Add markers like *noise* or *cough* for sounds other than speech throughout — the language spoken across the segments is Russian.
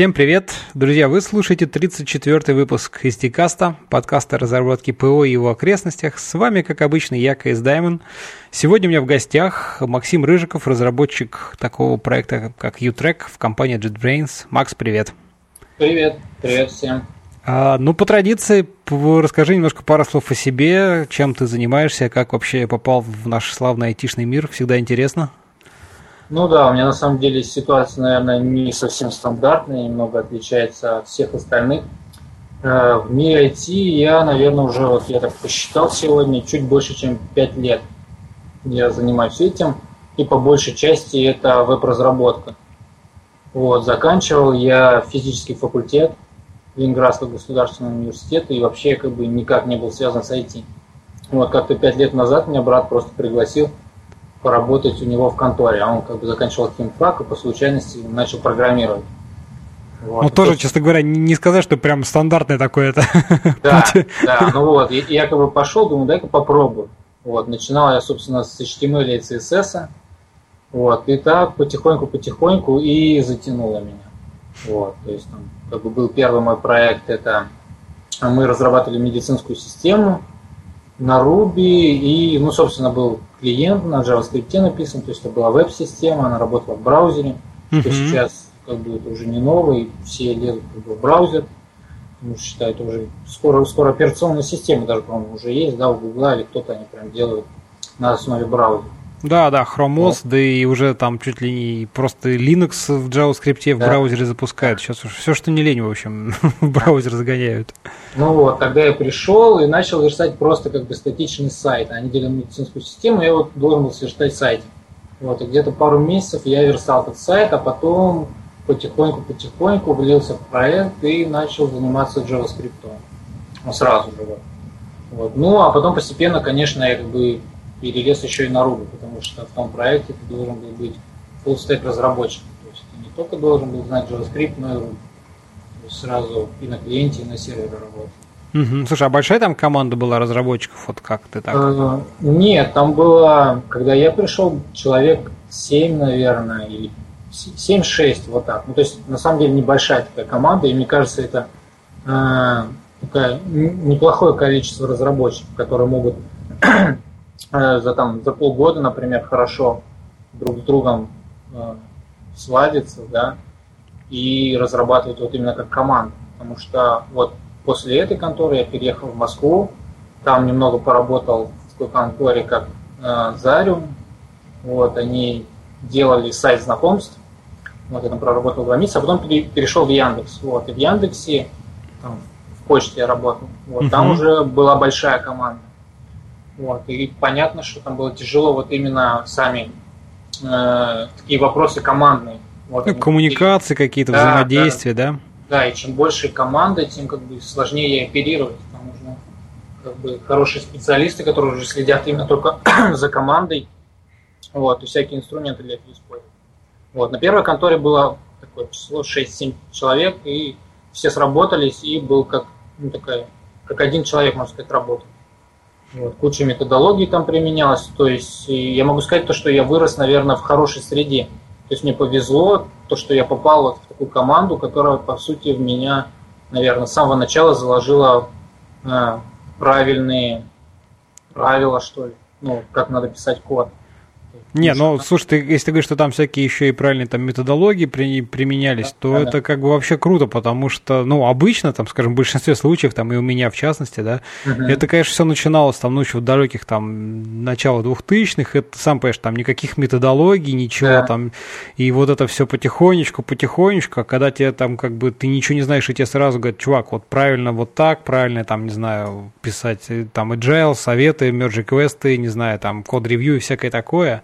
Всем привет! Друзья, вы слушаете 34-й выпуск SDCast, подкаста разработки ПО и его окрестностях. С вами, как обычно, я, КС Даймон. Сегодня у меня в гостях Максим Рыжиков, разработчик такого проекта, как U-Track в компании JetBrains. Макс, привет! Привет! Привет всем! А, ну, по традиции, расскажи немножко пару слов о себе, чем ты занимаешься, как вообще попал в наш славный айтишный мир, всегда интересно. Ну да, у меня на самом деле ситуация, наверное, не совсем стандартная, немного отличается от всех остальных. Э, в мире IT я, наверное, уже, вот я так посчитал сегодня, чуть больше, чем 5 лет я занимаюсь этим. И по большей части это веб-разработка. Вот, заканчивал я физический факультет Ленинградского государственного университета и вообще как бы никак не был связан с IT. Вот как-то пять лет назад меня брат просто пригласил поработать у него в конторе, а он как бы заканчивал химфак и по случайности начал программировать. Вот. Ну, тоже, честно говоря, не сказать, что прям стандартное такое это. *laughs* Да, да, ну вот, я как бы пошел, думаю, дай-ка попробую. Вот, начинал я, собственно, с HTML и CSS, вот, и так потихоньку-потихоньку и затянуло меня. Вот, то есть там как бы был первый мой проект, это мы разрабатывали медицинскую систему на Ruby, и, ну, собственно, был клиент на JavaScript написан, то есть это была веб-система, она работала в браузере. Uh-huh. То сейчас как бы это уже не новый, все лезут как бы, в браузер. Потому что считают уже скоро, скоро операционная система даже, по-моему, уже есть, да, у Google или кто-то они прям делают на основе браузера. Да, да, Chrome OS, да. да и уже там чуть ли не просто Linux в JavaScript в да. браузере запускают. Сейчас уж все, что не лень, в общем, *laughs* в браузер загоняют. Ну вот, тогда я пришел и начал верстать просто как бы статичный сайт. Они делали медицинскую систему, я вот должен был сверстать сайт. Вот, и где-то пару месяцев я верстал этот сайт, а потом потихоньку-потихоньку влился в проект и начал заниматься JavaScript. Ну, сразу же. Вот. Вот. Ну, а потом постепенно, конечно, я как бы перелез еще и на Ruby, потому что в том проекте ты должен был быть full stack разработчиком. То есть ты не только должен был знать JavaScript, но и Ruby. То есть сразу и на клиенте, и на сервере работать. Угу. Слушай, а большая там команда была разработчиков? Вот как ты так? А, нет, там было, когда я пришел, человек 7, наверное, или 7-6, вот так. Ну, то есть, на самом деле, небольшая такая команда, и мне кажется, это э, такое неплохое количество разработчиков, которые могут Э, за, там, за полгода, например, хорошо друг с другом э, сладиться, да, и разрабатывать вот именно как команда. Потому что вот после этой конторы я переехал в Москву, там немного поработал в такой конторе, как э, Зариум, вот, они делали сайт знакомств, вот я там проработал два месяца, а потом перешел в Яндекс, вот, и в Яндексе, там, в почте я работал, вот, uh-huh. там уже была большая команда, вот, и понятно, что там было тяжело вот именно сами э, такие вопросы командные. Вот, ну, коммуникации какие-то, да, взаимодействия, да, да? Да, и чем больше команда, тем как бы сложнее оперировать. Там нужно как бы хорошие специалисты, которые уже следят именно только *coughs* за командой. Вот, и всякие инструменты для этого используют. Вот, на первой конторе было такое число 6-7 человек, и все сработались, и был как, ну, такая, как один человек, можно сказать, работал. Вот, куча методологий там применялась. То есть я могу сказать то, что я вырос, наверное, в хорошей среде. То есть мне повезло, то, что я попал вот в такую команду, которая, по сути, в меня, наверное, с самого начала заложила э, правильные правила, что ли. Ну, как надо писать код. Не, ну, слушай, ты, если ты говоришь, что там всякие еще и правильные там методологии при, применялись, да, то да, это да. как бы вообще круто, потому что, ну, обычно, там, скажем, в большинстве случаев, там, и у меня в частности, да, угу. это, конечно, все начиналось там, ну, еще в далеких, там, начала двухтысячных, это, сам понимаешь, там, никаких методологий, ничего да. там, и вот это все потихонечку, потихонечку, а когда тебе там, как бы, ты ничего не знаешь, и тебе сразу говорят, чувак, вот правильно вот так, правильно, там, не знаю, писать, э, там, agile, советы, merge квесты, не знаю, там, код-ревью и всякое такое,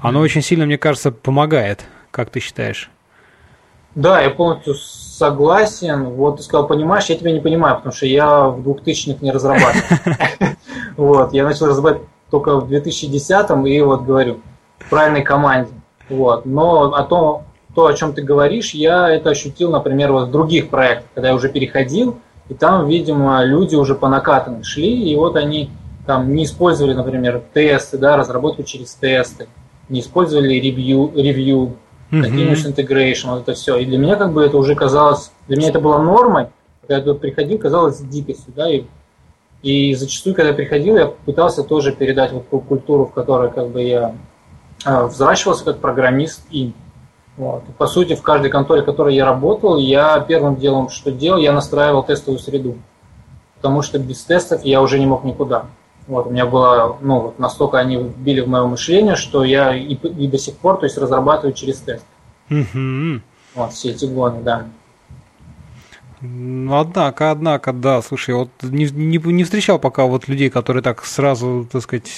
оно очень сильно, мне кажется, помогает. Как ты считаешь? Да, я полностью согласен. Вот ты сказал, понимаешь, я тебя не понимаю, потому что я в 2000-х не разрабатывал. *laughs* Вот, я начал разрабатывать только в 2010-м, и вот говорю, в правильной команде. Вот, но о том, то, о чем ты говоришь, я это ощутил, например, вот в других проектах, когда я уже переходил, и там, видимо, люди уже по накатанной шли, и вот они там не использовали, например, тесты, да, разработку через тесты, не использовали ревью, ревью continuous integration, вот это все. И для меня как бы это уже казалось, для меня это было нормой, когда я тут приходил, казалось дикостью, да, и, и зачастую, когда я приходил, я пытался тоже передать вот ту культуру, в которой как бы я а, взращивался как программист и вот. И, по сути, в каждой конторе, в которой я работал, я первым делом, что делал, я настраивал тестовую среду. Потому что без тестов я уже не мог никуда. Вот, у меня было, ну, вот настолько они вбили в мое мышление, что я и, и до сих пор, то есть, разрабатываю через тест. Mm-hmm. Вот, все эти годы, да. Ну, однако, однако, да, слушай, вот не, не, не встречал пока вот людей, которые так сразу, так сказать,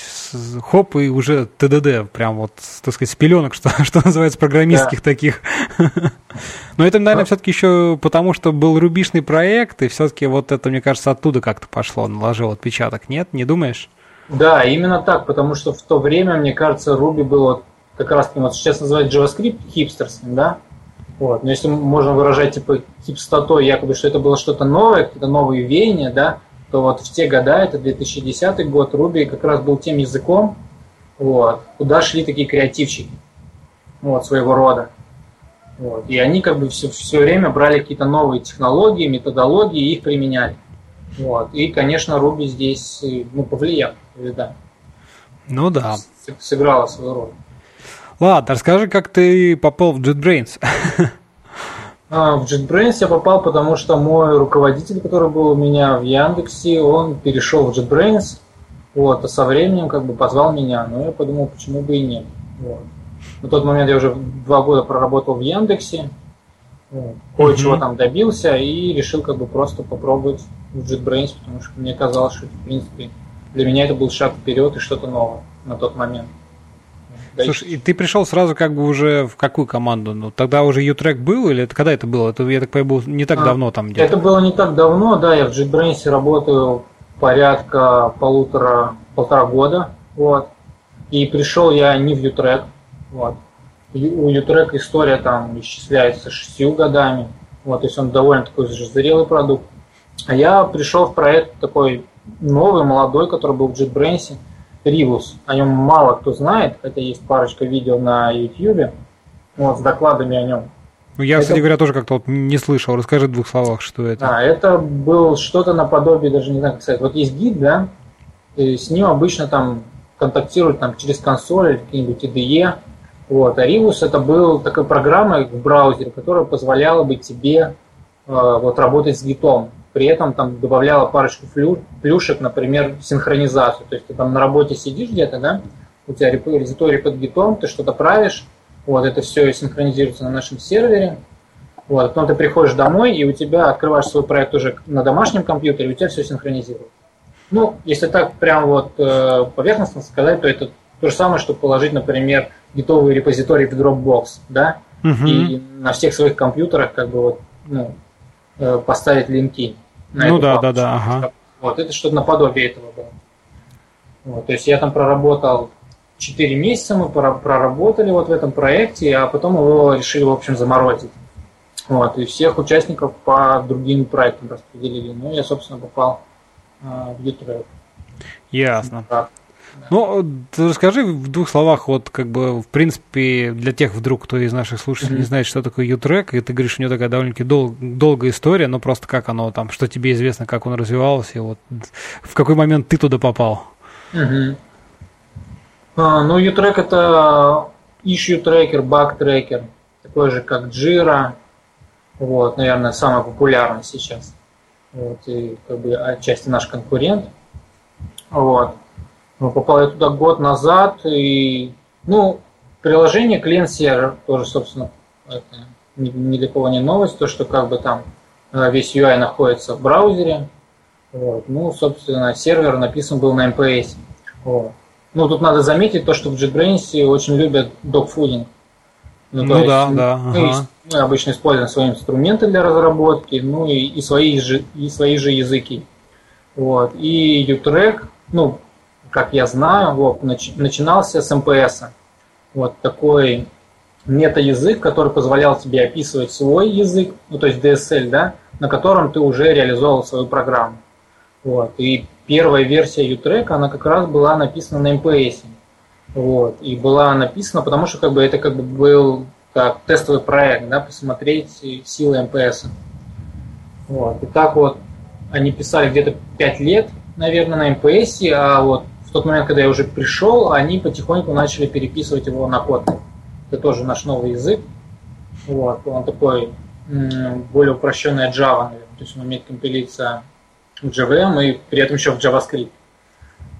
хоп, и уже ТДД, прям вот, так сказать, с пеленок, что, *laughs* что называется, программистских да. таких. *laughs* Но это, наверное, все-таки еще потому, что был рубишный проект, и все-таки вот это, мне кажется, оттуда как-то пошло, наложил отпечаток, нет? Не думаешь? Да, именно так, потому что в то время, мне кажется, Ruby был вот как раз, вот сейчас называют JavaScript хипстерским, да? Вот. Но если можно выражать типа хипстотой, якобы, что это было что-то новое, какие-то новые веяния, да, то вот в те года, это 2010 год, Руби как раз был тем языком, вот, куда шли такие креативщики вот, своего рода. Вот. И они как бы все, все время брали какие-то новые технологии, методологии и их применяли. Вот. И, конечно, Руби здесь ну, повлиял, да. Ну да. Сыграла свою роль. Ладно, расскажи, как ты попал в JetBrains. *laughs* А, в JetBrains я попал, потому что мой руководитель, который был у меня в Яндексе, он перешел в JetBrains, вот, а со временем как бы позвал меня, но я подумал, почему бы и нет. Вот. На тот момент я уже два года проработал в Яндексе, вот, кое-чего mm-hmm. там добился и решил как бы просто попробовать в JetBrains, потому что мне казалось, что в принципе для меня это был шаг вперед и что-то новое на тот момент. Слушай, и ты пришел сразу как бы уже в какую команду? Ну, тогда уже U-Track был или это когда это было? Это, я так понимаю, было не так а, давно там где-то. Это было не так давно, да, я в JetBrains работаю порядка полутора, полтора года, вот. И пришел я не в U-Track, вот. У U-Track история там исчисляется шестью годами, вот, то есть он довольно такой зрелый продукт. А я пришел в проект такой новый, молодой, который был в JetBrains, Ривус. О нем мало кто знает, хотя есть парочка видео на YouTube вот, с докладами о нем. Ну, я, это... кстати говоря, тоже как-то вот не слышал. Расскажи в двух словах, что это. А, это был что-то наподобие, даже не знаю, как сказать. Вот есть гид, да, и с ним обычно там контактируют там, через консоль или какие-нибудь IDE. Вот. А Ривус это был такой программой в браузере, которая позволяла бы тебе э, вот, работать с гитом при этом там добавляла парочку плюшек, например, синхронизацию. То есть ты там на работе сидишь где-то, да, у тебя репозиторий под гитом, ты что-то правишь, вот это все синхронизируется на нашем сервере. Вот, потом ты приходишь домой, и у тебя открываешь свой проект уже на домашнем компьютере, и у тебя все синхронизируется. Ну, если так прям вот э, поверхностно сказать, то это то же самое, что положить, например, гитовый репозиторий в Dropbox, да, угу. и на всех своих компьютерах как бы вот, ну, поставить линки. На ну да, да, да, ага. Вот, это что-то наподобие этого было. Вот, то есть я там проработал 4 месяца, мы проработали вот в этом проекте, а потом его решили, в общем, заморозить. Вот, и всех участников по другим проектам распределили. Ну, я, собственно, попал э, в YouTube. Ясно. Да. Ну, расскажи в двух словах, вот как бы, в принципе, для тех вдруг, кто из наших слушателей mm-hmm. не знает, что такое U-Track, и ты говоришь, у него такая довольно-таки дол- долгая история, но просто как оно там, что тебе известно, как он развивался, и вот в какой момент ты туда попал? Mm-hmm. А, ну, U-Track это issue tracker, bug tracker, такой же, как Jira, вот, наверное, самый популярный сейчас. Вот, и как бы отчасти наш конкурент. Вот. Ну, попал я туда год назад, и, ну, приложение Cleanser тоже, собственно, это ни, для кого не новость, то, что как бы там э, весь UI находится в браузере. Вот. Ну, собственно, сервер написан был на MPS. Вот. Ну, тут надо заметить то, что в JetBrains очень любят dogfooding. Ну, ну да, есть, да. Мы, ага. мы обычно используем свои инструменты для разработки, ну и, и, свои, же, и свои же языки. Вот. И Utrek, ну, как я знаю, вот, нач, начинался с МПС. Вот такой мета-язык, который позволял тебе описывать свой язык, ну то есть DSL, да, на котором ты уже реализовал свою программу. Вот. И первая версия U-Track, она как раз была написана на MPS. Вот. И была написана, потому что как бы, это как бы был как тестовый проект, да, посмотреть силы МПС. Вот. И так вот они писали где-то 5 лет, наверное, на МПС, а вот тот момент, когда я уже пришел, они потихоньку начали переписывать его на код. Это тоже наш новый язык. Вот. Он такой более упрощенная Java, наверное. То есть он умеет компилиться в JVM и при этом еще в JavaScript.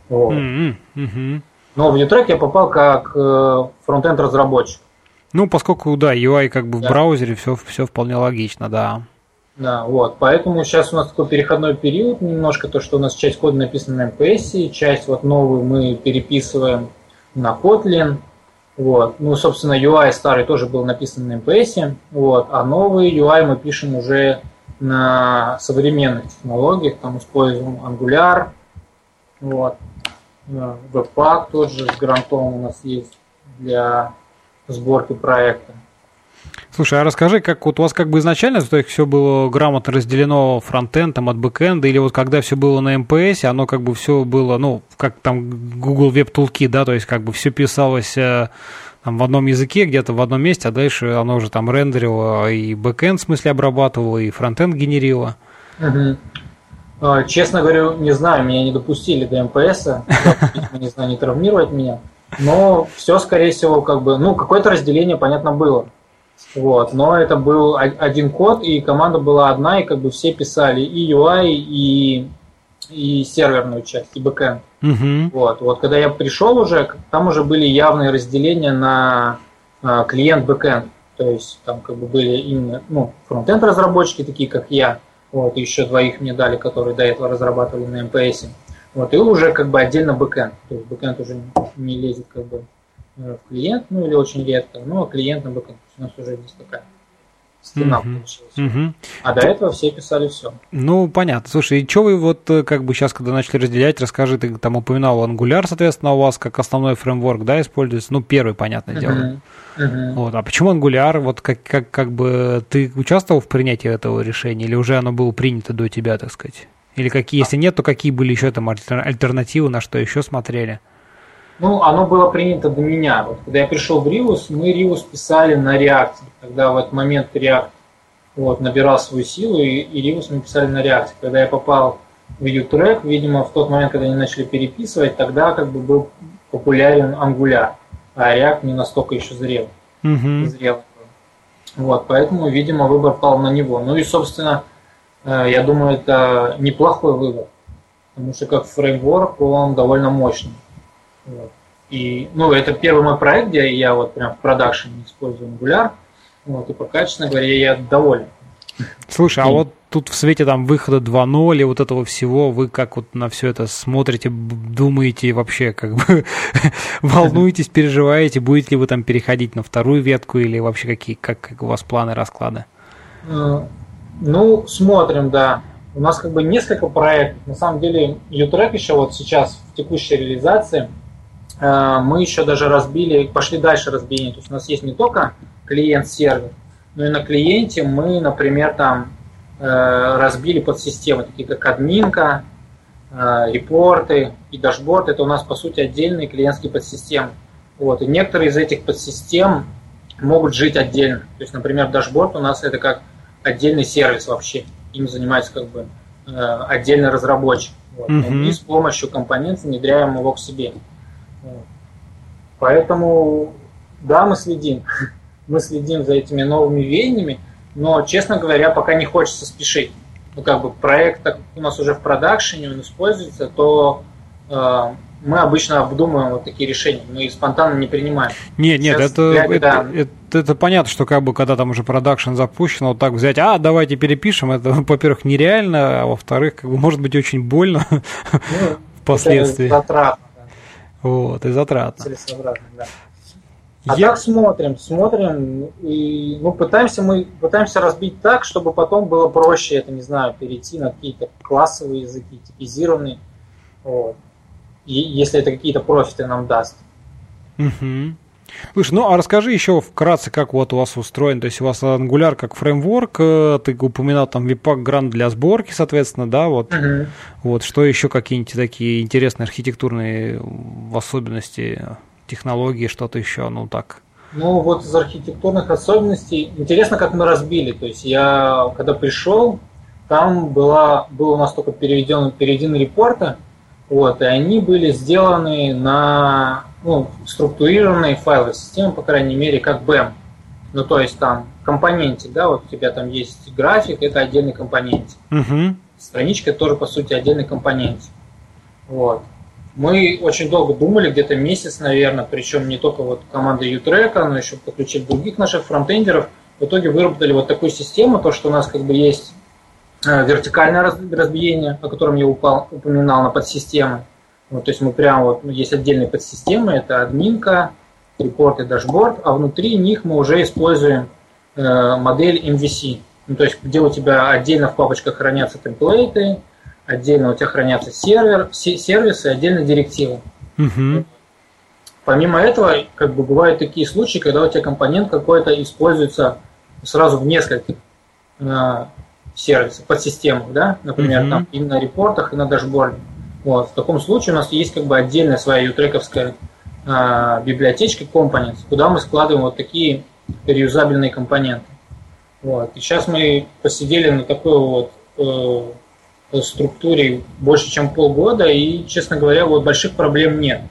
Вот. Mm-hmm. Mm-hmm. Но в Utrek я попал как э, фронтенд разработчик. Ну, поскольку, да, UI как бы да. в браузере, все, все вполне логично, да. Да, вот. Поэтому сейчас у нас такой переходной период немножко, то, что у нас часть кода написана на MPS, часть вот новую мы переписываем на Kotlin. Вот. Ну, собственно, UI старый тоже был написан на MPS, вот, а новый UI мы пишем уже на современных технологиях, там используем Angular, вот. Webpack тоже с Grunt ом у нас есть для сборки проекта. Слушай, а расскажи, как вот у вас как бы изначально то есть все было грамотно разделено фронтендом от бэкенда, или вот когда все было на MPS, оно как бы все было, ну, как там Google Web Toolkit, да, то есть как бы все писалось э, там, в одном языке, где-то в одном месте, а дальше оно уже там рендерило и бэкенд в смысле обрабатывало, и фронтенд генерило. Угу. Честно говорю, не знаю, меня не допустили до MPS, не знаю, не травмировать меня. Но все, скорее всего, как бы, ну, какое-то разделение, понятно, было. Вот, но это был один код, и команда была одна, и как бы все писали и UI, и, и серверную часть, и бэкэнд. Угу. Вот, вот, когда я пришел уже, там уже были явные разделения на а, клиент бэкэнд. То есть там как бы были именно ну, фронтенд разработчики, такие как я, вот, и еще двоих мне дали, которые до этого разрабатывали на MPS. Вот, и уже как бы отдельно бэкэнд. То есть бэкэнд уже не лезет как бы э, в клиент, ну или очень редко, но клиент на бэкэнд. У нас уже здесь такая стена угу. получилась. Угу. А до этого все писали все. Ну, понятно. Слушай, и что вы вот э, как бы сейчас, когда начали разделять, расскажи, ты там упоминал Angular, соответственно, у вас как основной фреймворк, да, используется, ну, первый, понятное угу. дело. Угу. Вот. А почему Angular? Вот как, как, как бы ты участвовал в принятии этого решения, или уже оно было принято до тебя, так сказать? Или какие, если нет, то какие были еще там альтернативы, на что еще смотрели? Ну, оно было принято до меня. Вот, когда я пришел в Риус, мы Риус писали на React. Когда в этот момент React вот, набирал свою силу, и, и Риус мы писали на React. Когда я попал в U-Track, видимо, в тот момент, когда они начали переписывать, тогда как бы был популярен Angular, а React не настолько еще зрел. Mm-hmm. зрел. Вот, поэтому, видимо, выбор пал на него. Ну и, собственно, Э, я думаю, это неплохой выбор, потому что как фреймворк он довольно мощный. Вот. И, ну, это первый мой проект, где я вот прям в продакшене использую Angular, вот, и пока, честно говоря, я доволен. Слушай, а вот тут в свете там выхода 2.0 и вот этого всего, вы как вот на все это смотрите, думаете вообще, как бы *laughs* волнуетесь, переживаете, будете ли вы там переходить на вторую ветку или вообще какие, как, как у вас планы, расклады? Э, ну, смотрим, да. У нас как бы несколько проектов. На самом деле, Utrack еще вот сейчас в текущей реализации мы еще даже разбили, пошли дальше разбиение. То есть у нас есть не только клиент-сервер, но и на клиенте мы, например, там э, разбили подсистемы, такие как админка, э, репорты и дашборд. Это у нас, по сути, отдельные клиентские подсистемы. Вот. И некоторые из этих подсистем могут жить отдельно. То есть, например, дашборд у нас это как отдельный сервис вообще. Им занимается как бы э, отдельный разработчик. Вот. Mm-hmm. И с помощью компонентов внедряем его к себе. Поэтому, да, мы следим. *laughs* мы следим за этими новыми веяниями, но, честно говоря, пока не хочется спешить. Ну, как бы проект так, у нас уже в продакшене, он используется, то э, мы обычно обдумываем вот такие решения, мы спонтанно не принимаем. Нет, нет, это, глядя, это, да. это, это понятно, что как бы когда там уже продакшн запущен, вот так взять, а, давайте перепишем, это, *laughs* во-первых, нереально, а во-вторых, как бы может быть очень больно *laughs* ну, впоследствии. Это затратно. Вот, и затратно. да. А Я... так смотрим, смотрим и ну, пытаемся мы пытаемся разбить так, чтобы потом было проще, это не знаю, перейти на какие-то классовые языки, типизированные. Вот если это какие-то профиты нам даст. Угу. Слушай, ну а расскажи еще вкратце, как вот у вас устроен. То есть у вас Angular как фреймворк, э, ты упоминал там Webpack Grant для сборки, соответственно, да, вот. Угу. Вот что еще какие-нибудь такие интересные архитектурные особенности, технологии, что-то еще, ну так, Ну, вот из архитектурных особенностей. Интересно, как мы разбили. То есть я, когда пришел, там была, был у нас только переведен, переведены репорты, вот, и они были сделаны на ну, структурированные файлы системы, по крайней мере, как BEM. Ну, то есть там компонентик, да, вот у тебя там есть график, это отдельный компонент. Угу. Страничка тоже, по сути, отдельный компонент. Вот. Мы очень долго думали, где-то месяц, наверное, причем не только вот команда Utrek, но еще подключили других наших фронтендеров. В итоге выработали вот такую систему, то, что у нас как бы есть э, вертикальное разбиение, о котором я упоминал на подсистемы. Вот, то есть мы прямо вот, ну, есть отдельные подсистемы, это админка, репорт и дашборд, а внутри них мы уже используем э, модель MVC. Ну, то есть где у тебя отдельно в папочках хранятся темплейты, отдельно у тебя хранятся сервер, сервисы, отдельно директивы. Угу. Помимо этого, как бы бывают такие случаи, когда у тебя компонент какой-то используется сразу в нескольких э, сервисах, подсистемах, да, например, угу. там и на репортах, и на дашборде. Вот. В таком случае у нас есть как бы отдельная своя ютрековская э, библиотечка Components, куда мы складываем вот такие реюзабельные компоненты. Вот. И сейчас мы посидели на такой вот э, структуре больше, чем полгода, и, честно говоря, вот больших проблем нет.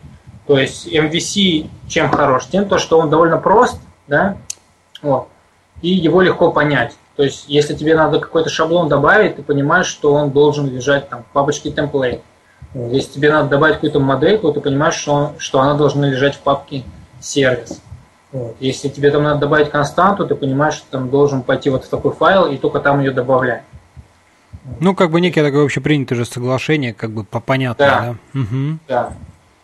То есть MVC чем хорош? Тем, то, что он довольно прост, да, вот, и его легко понять. То есть, если тебе надо какой-то шаблон добавить, ты понимаешь, что он должен лежать там в папочке template. Если тебе надо добавить какую-то модель, то ты понимаешь, что, что она должна лежать в папке сервис. Вот. Если тебе там надо добавить константу, ты понимаешь, что там должен пойти вот в такой файл и только там ее добавлять. Ну, как бы некое такое общепринятое же соглашение, как бы по понятно, да? Да. Угу. да.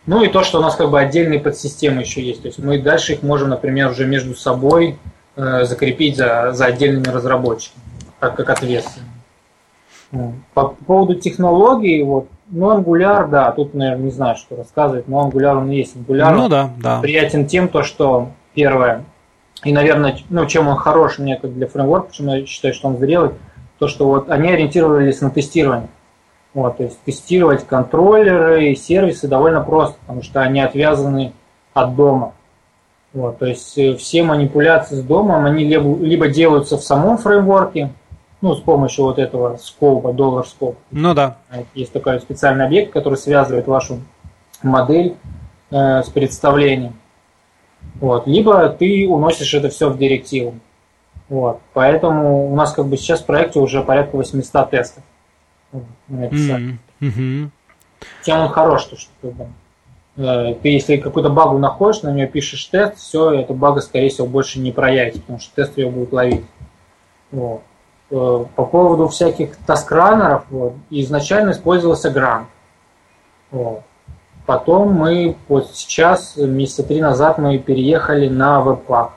Ну и то, что у нас как бы отдельные подсистемы еще есть. То есть мы дальше их можем, например, уже между собой э, закрепить за, за отдельными разработчиками, как, как ответственными. По, по поводу технологий, вот, ну, Angular, да, тут, наверное, не знаю, что рассказывать, но Angular он и есть Angular. Ну да, да. Приятен тем, то, что первое, и, наверное, ну, чем он хорош мне как для фреймворка, почему я считаю, что он зрелый, то, что вот они ориентировались на тестирование. Вот, то есть тестировать контроллеры и сервисы довольно просто, потому что они отвязаны от дома. Вот, то есть э, все манипуляции с домом, они либо, либо делаются в самом фреймворке, ну, с помощью вот этого скопа, доллар скоп. Ну да. Есть такой специальный объект, который связывает вашу модель э, с представлением. Вот. Либо ты уносишь это все в директиву. Вот. Поэтому у нас как бы сейчас в проекте уже порядка 800 тестов. Mm-hmm. Mm-hmm. Тем он хорош, то, что бы, э, ты если какую-то багу находишь, на нее пишешь тест, все, эта бага, скорее всего, больше не проявится, потому что тест ее будет ловить. Вот. Э, по поводу всяких таскранеров, вот, изначально использовался грант. Вот. Потом мы, вот сейчас, месяца три назад, мы переехали на веб-пак.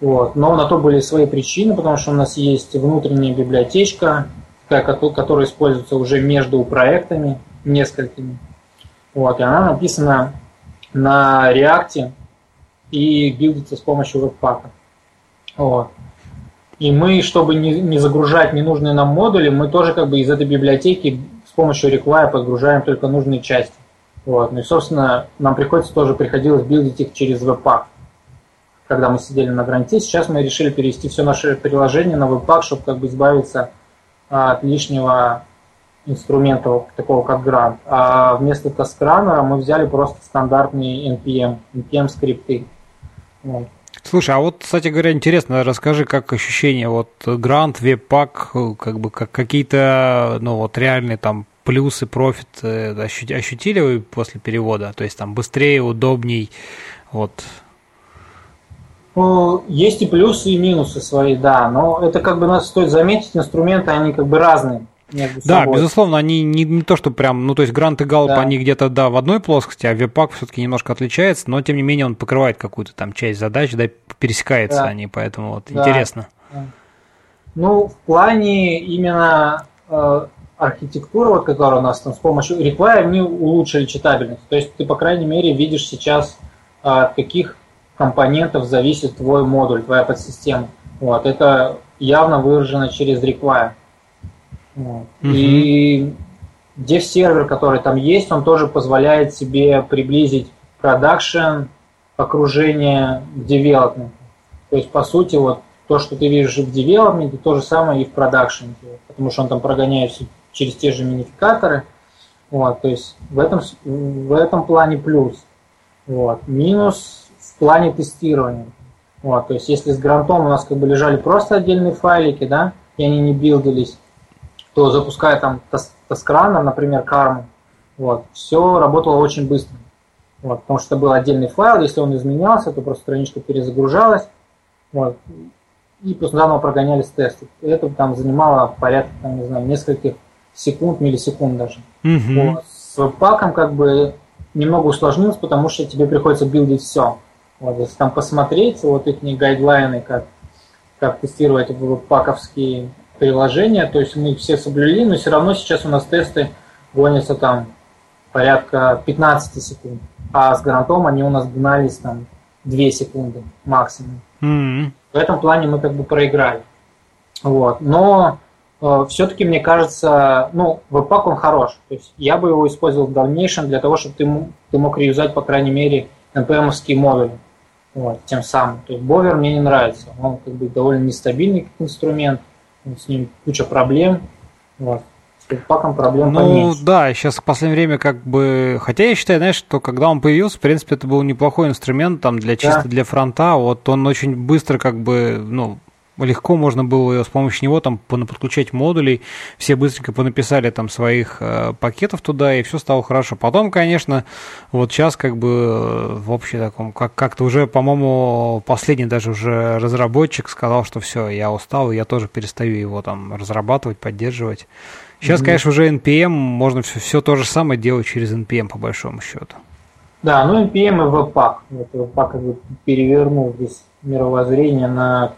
Вот. Но на то были свои причины, потому что у нас есть внутренняя библиотечка, которая используется уже между проектами несколькими. Вот. И она написана на React и билдится с помощью веб-пака. Вот. И мы, чтобы не, не загружать ненужные нам модули, мы тоже как бы из этой библиотеки с помощью require подгружаем только нужные части. Вот. Ну и, собственно, нам приходится тоже приходилось билдить их через веб-пак когда мы сидели на гранте. Сейчас мы решили перевести все наше приложение на веб-пак, чтобы как бы избавиться от лишнего инструмента такого как грант. А вместо таскранера мы взяли просто стандартные NPM, NPM скрипты. Вот. Слушай, а вот, кстати говоря, интересно, расскажи, как ощущение, вот грант, веб-пак, как бы как какие-то, ну вот реальные там плюсы, профит э, ощутили вы после перевода? То есть там быстрее, удобней, вот ну, есть и плюсы, и минусы свои, да. Но это как бы нас стоит заметить, инструменты, они как бы разные. Да, собой. безусловно, они не, не то, что прям, ну то есть Грант и Галп, да. они где-то, да, в одной плоскости, а Вебпак все-таки немножко отличается, но тем не менее он покрывает какую-то там часть задач, да, пересекается да. они, поэтому вот да. интересно. Ну, в плане именно э, архитектуры, вот, которая у нас там с помощью Require, они улучшили читабельность. То есть ты, по крайней мере, видишь сейчас, э, от каких компонентов зависит твой модуль, твоя подсистема. Вот, это явно выражено через require. Вот. Mm-hmm. И dev сервер, который там есть, он тоже позволяет себе приблизить продакшн окружение к девелопменту. То есть, по сути, вот то, что ты видишь в девелопменте, то же самое и в продакшене, потому что он там прогоняется через те же минификаторы. Вот, то есть в этом, в этом плане плюс. Вот. Минус в плане тестирования. Вот, то есть если с грантом у нас как бы лежали просто отдельные файлики, да, и они не билдились, то запуская там Taskrana, например, карму, вот, все работало очень быстро. Вот, потому что был отдельный файл, если он изменялся, то просто страничка перезагружалась, вот, и просто заново прогонялись тесты. Это там занимало порядка, там, не знаю, нескольких секунд, миллисекунд даже. Угу. Вот. С паком как бы немного усложнилось, потому что тебе приходится билдить все. Вот, если там посмотреть, вот их гайдлайны, как, как тестировать паковские приложения, то есть мы все соблюли, но все равно сейчас у нас тесты гонятся там порядка 15 секунд, а с грантом они у нас гнались там 2 секунды максимум. Mm-hmm. В этом плане мы как бы проиграли. Вот. Но э, все-таки, мне кажется, ну, веб-пак он хорош. То есть я бы его использовал в дальнейшем для того, чтобы ты, ты мог реюзать, по крайней мере, NPM-овские модули. Вот, тем самым. То есть Бовер мне не нравится. Он как бы довольно нестабильный как инструмент. С ним куча проблем. Вот. С веб-паком проблем ну, поменьше. да, сейчас в последнее время как бы... Хотя я считаю, знаешь, что когда он появился, в принципе, это был неплохой инструмент там для чисто Да. для фронта. Вот он очень быстро как бы, ну, легко можно было с помощью него там подключать модулей, все быстренько понаписали там своих э, пакетов туда, и все стало хорошо. Потом, конечно, вот сейчас как бы э, в общем таком, как- как-то уже, по-моему, последний даже уже разработчик сказал, что все, я устал, и я тоже перестаю его там разрабатывать, поддерживать. Сейчас, Мгм. конечно, уже NPM, можно все, все то же самое делать через NPM, по большому счету. Да, ну NPM и веб-пак. Вот веб-пак как бы перевернул здесь мировоззрение на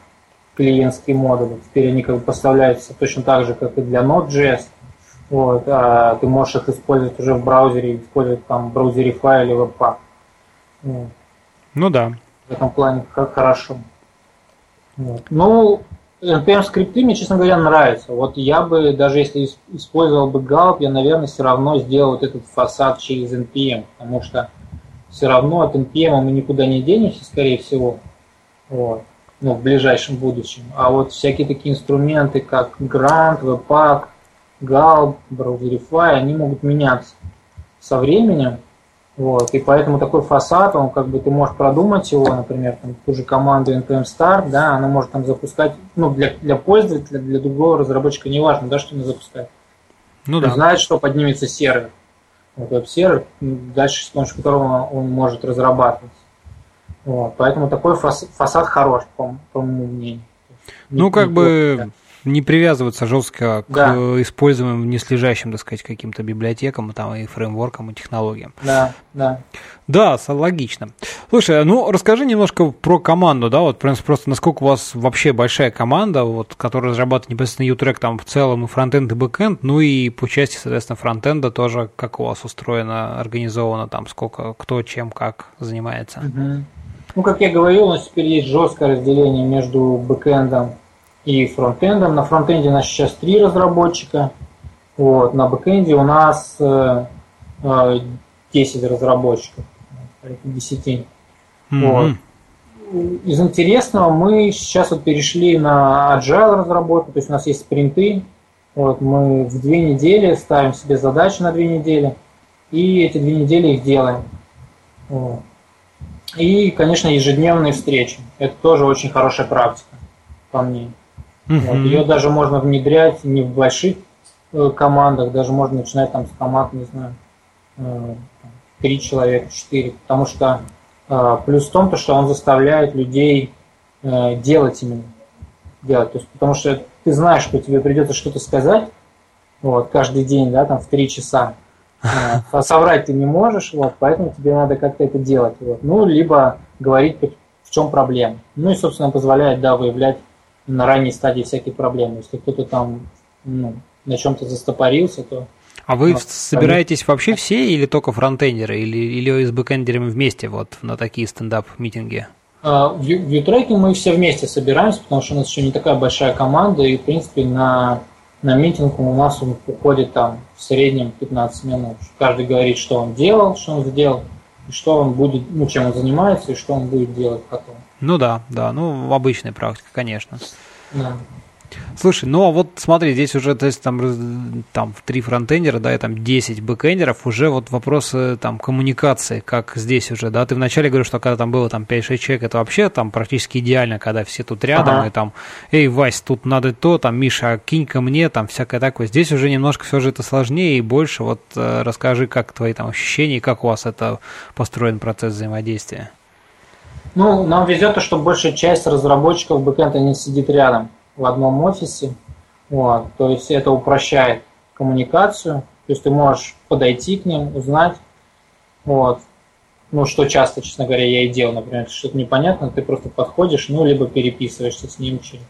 клиентские модули. Теперь они как бы поставляются точно так же, как и для Node.js. Вот, а ты можешь их использовать уже в браузере, использовать там в браузере файле веб-пак. Вот. Ну да. В этом плане как хорошо. Вот. Ну, NPM скрипты мне, честно говоря, нравятся. Вот я бы, даже если ис- использовал бы Gulp, я, наверное, все равно сделал вот этот фасад через NPM, потому что все равно от NPM мы никуда не денемся, скорее всего, вот, ну, в ближайшем будущем. А вот всякие такие инструменты, как Grant, Webpack, Gulp, Browserify, они могут меняться со временем, вот, и поэтому такой фасад, он как бы ты можешь продумать его, например, там, ту же команду npm start, да, она может там запускать, ну, для, для пользователя, для другого разработчика, неважно, да, что она запускает. Ну да. знает, что поднимется сервер. Вот веб-сервер, дальше с помощью которого он может разрабатывать. Вот, поэтому такой фас- фасад хорош, по, по моему мнению. Ну, Не- как не бы плохо, не привязываться жестко к Да. используемым нижележащим, так сказать, каким-то библиотекам, там, и фреймворкам, и технологиям. Да, да. Да, логично. Слушай, ну расскажи немножко про команду, да, вот просто, просто насколько у вас вообще большая команда, вот, которая разрабатывает непосредственно YouTrack там в целом и фронтенд, и бэкенд, ну и по части, соответственно, фронтенда тоже, как у вас устроено, организовано, там, сколько, кто, чем, как занимается. Мгм. Ну, как я говорил, у нас теперь есть жесткое разделение между бэкэндом и фронтендом. На фронтенде у нас сейчас три разработчика. Вот, на бэкэнде у нас э, э, 10 разработчиков. порядка 10. Вот. Мгм. Из интересного мы сейчас вот перешли на agile разработку, то есть у нас есть спринты. Вот, мы в две недели ставим себе задачи на две недели, и эти две недели их делаем. Вот. И, конечно, ежедневные встречи. Это тоже очень хорошая практика, по мне. Вот. Мгм. Ее даже можно внедрять не в больших э, командах, даже можно начинать там с команд, не знаю, э, три человека, четыре, потому что э, плюс в том, то, что он заставляет людей э, делать именно, делать, то есть потому что ты знаешь, что тебе придется что-то сказать, вот, каждый день, да, там в три часа, а соврать ты не можешь, вот, поэтому тебе надо как-то это делать, вот, ну, либо говорить, в чем проблема, ну и, собственно, позволяет, да, выявлять на ранней стадии всякие проблемы. Если кто-то там ну, на чем-то застопорился, то А вы Ну, собираетесь вообще все или только фронтендеры, или, или с бэкендерами вместе вот на такие стендап-митинги? а, в YouTrack е мы все вместе собираемся, потому что у нас еще не такая большая команда, и, в принципе, на, на митинг у нас он уходит там в среднем 15 минут. Каждый говорит, что он делал, что он сделал, и что он будет, ну, чем он занимается, и что он будет делать потом. Ну да, да, ну, обычная практика, конечно. Да. Слушай, ну а вот смотри, здесь уже, то есть там, там три фронтендера, да, и там 10 бэкендеров, уже вот вопросы там коммуникации, как здесь уже, да, ты вначале говорил, что когда там было там 5-6 человек, это вообще там практически идеально, когда все тут рядом, ага. и там, эй, Вась, тут надо то, там, Миша, кинь ко мне, там, всякое такое. Здесь уже немножко все же это сложнее и больше, вот э, расскажи, как твои там ощущения, как у вас это построен процесс взаимодействия. Ну, нам везет то, что большая часть разработчиков бэкэнда не сидит рядом в одном офисе. Вот. То есть это упрощает коммуникацию. То есть ты можешь подойти к ним, узнать. Вот. Ну, что часто, честно говоря, я и делал, например, что-то непонятно, ты просто подходишь, ну, либо переписываешься с ним через,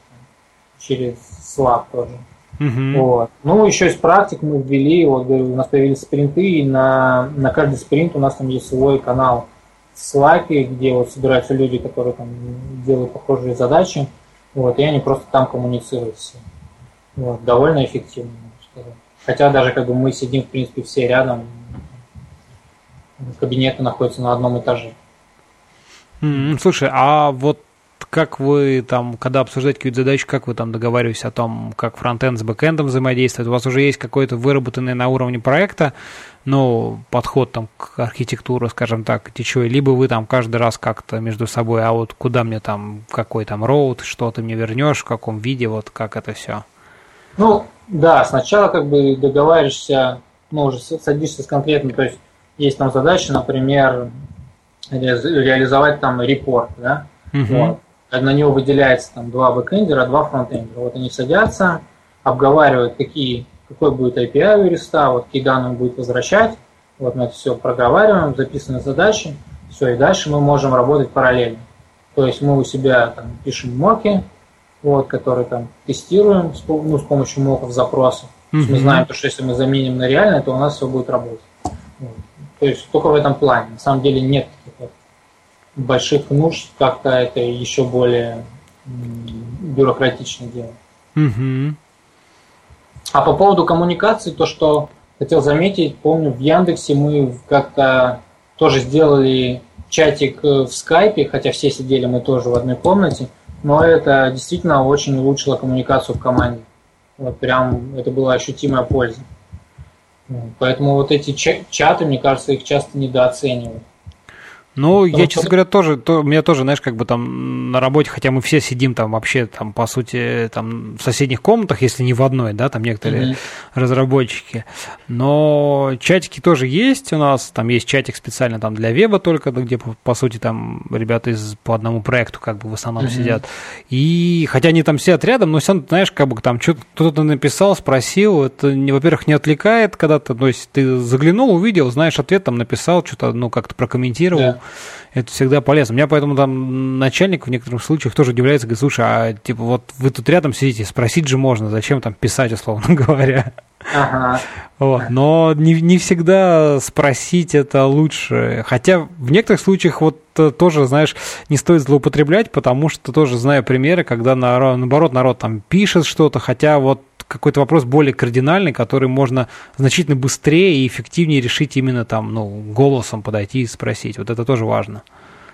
через Slack тоже. Uh-huh. Вот. Ну, еще из практик мы ввели, вот у нас появились спринты, и на, на каждый спринт у нас там есть свой канал в Slack, где вот собираются люди, которые там делают похожие задачи. Вот, и они просто там коммуницируют все. Вот, довольно эффективно. Хотя даже как бы мы сидим, в принципе, все рядом, кабинеты находятся на одном этаже. слушай, а вот как вы там, когда обсуждаете какие-то задачи, как вы там договариваетесь о том, как фронтенд с бэкэндом взаимодействует? У вас уже есть какой-то выработанный на уровне проекта, ну, подход там к архитектуре, скажем так, течевой, либо вы там каждый раз как-то между собой, а вот куда мне там, какой там роут, что ты мне вернешь, в каком виде, вот как это все? Ну, да, сначала как бы договариваешься, ну, уже садишься с конкретно, то есть есть там задача, например, реализовать там репорт, да, угу. вот. На него выделяется там два бэкэндера, два фронтендера. Вот они садятся, обговаривают, какие какой будет API у REST а, вот какие данные он будет возвращать. Вот мы это все проговариваем, записаны задачи, все, и дальше мы можем работать параллельно. То есть мы у себя там, пишем моки, вот, которые там тестируем с, ну, с помощью моков запросов. Mm-hmm. Мы знаем, что если мы заменим на реальное, то у нас все будет работать. Вот. То есть только в этом плане. На самом деле нет больших нужд, как-то это еще более бюрократично делать. Mm-hmm. А по поводу коммуникации, то, что хотел заметить, помню, в Яндексе мы как-то тоже сделали чатик э, в скайпе, хотя все сидели мы тоже в одной комнате, но это действительно очень улучшило коммуникацию в команде. Вот прям это была ощутимая польза. Поэтому вот эти чаты, мне кажется, их часто недооценивают. Ну, я, честно говоря, тоже, то, у меня тоже, знаешь, как бы там на работе, хотя мы все сидим там вообще, там, по сути, там в соседних комнатах, если не в одной, да, там некоторые mm-hmm. разработчики, но чатики тоже есть у нас, там есть чатик специально там для веба только, где, по, сути, там ребята из, по одному проекту как бы в основном mm-hmm. сидят, и хотя они там сидят рядом, но все равно, знаешь, как бы там что-то кто-то написал, спросил, это, во-первых, не отвлекает, когда ты, то есть ты заглянул, увидел, знаешь ответ, там написал, что-то, ну, как-то прокомментировал, yeah это всегда полезно. У меня поэтому там начальник в некоторых случаях тоже удивляется, говорит, слушай, а типа вот вы тут рядом сидите, спросить же можно, зачем там писать, условно *laughs* говоря. Ага. Вот. Но не, не всегда спросить это лучше. Хотя в некоторых случаях вот э, тоже, знаешь, не стоит злоупотреблять, потому что тоже знаю примеры, когда наоборот народ там пишет что-то, хотя вот какой-то вопрос более кардинальный, который можно значительно быстрее и эффективнее решить именно там, ну, голосом подойти и спросить. Вот это тоже важно.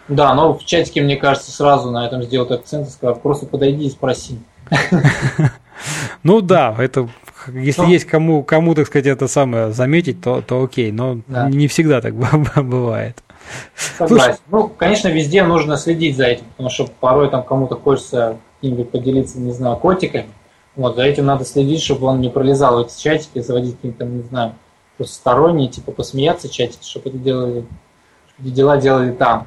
Да, но в чатике, мне кажется, сразу на этом сделать акцент и сказать, просто подойди и спроси. *laughs* Ну да, это если есть кому, кому, так сказать, это самое заметить, то, то окей, но не всегда так *laughs* бывает. Согласен. Ну, конечно, везде нужно следить за этим, потому что порой там кому-то хочется каким-нибудь поделиться, не знаю, котиками, вот, за этим надо следить, чтобы он не пролезал в эти чатики, заводить какие-то, не знаю, просто сторонние, типа посмеяться чатики, чтобы это делали, чтобы дела делали там.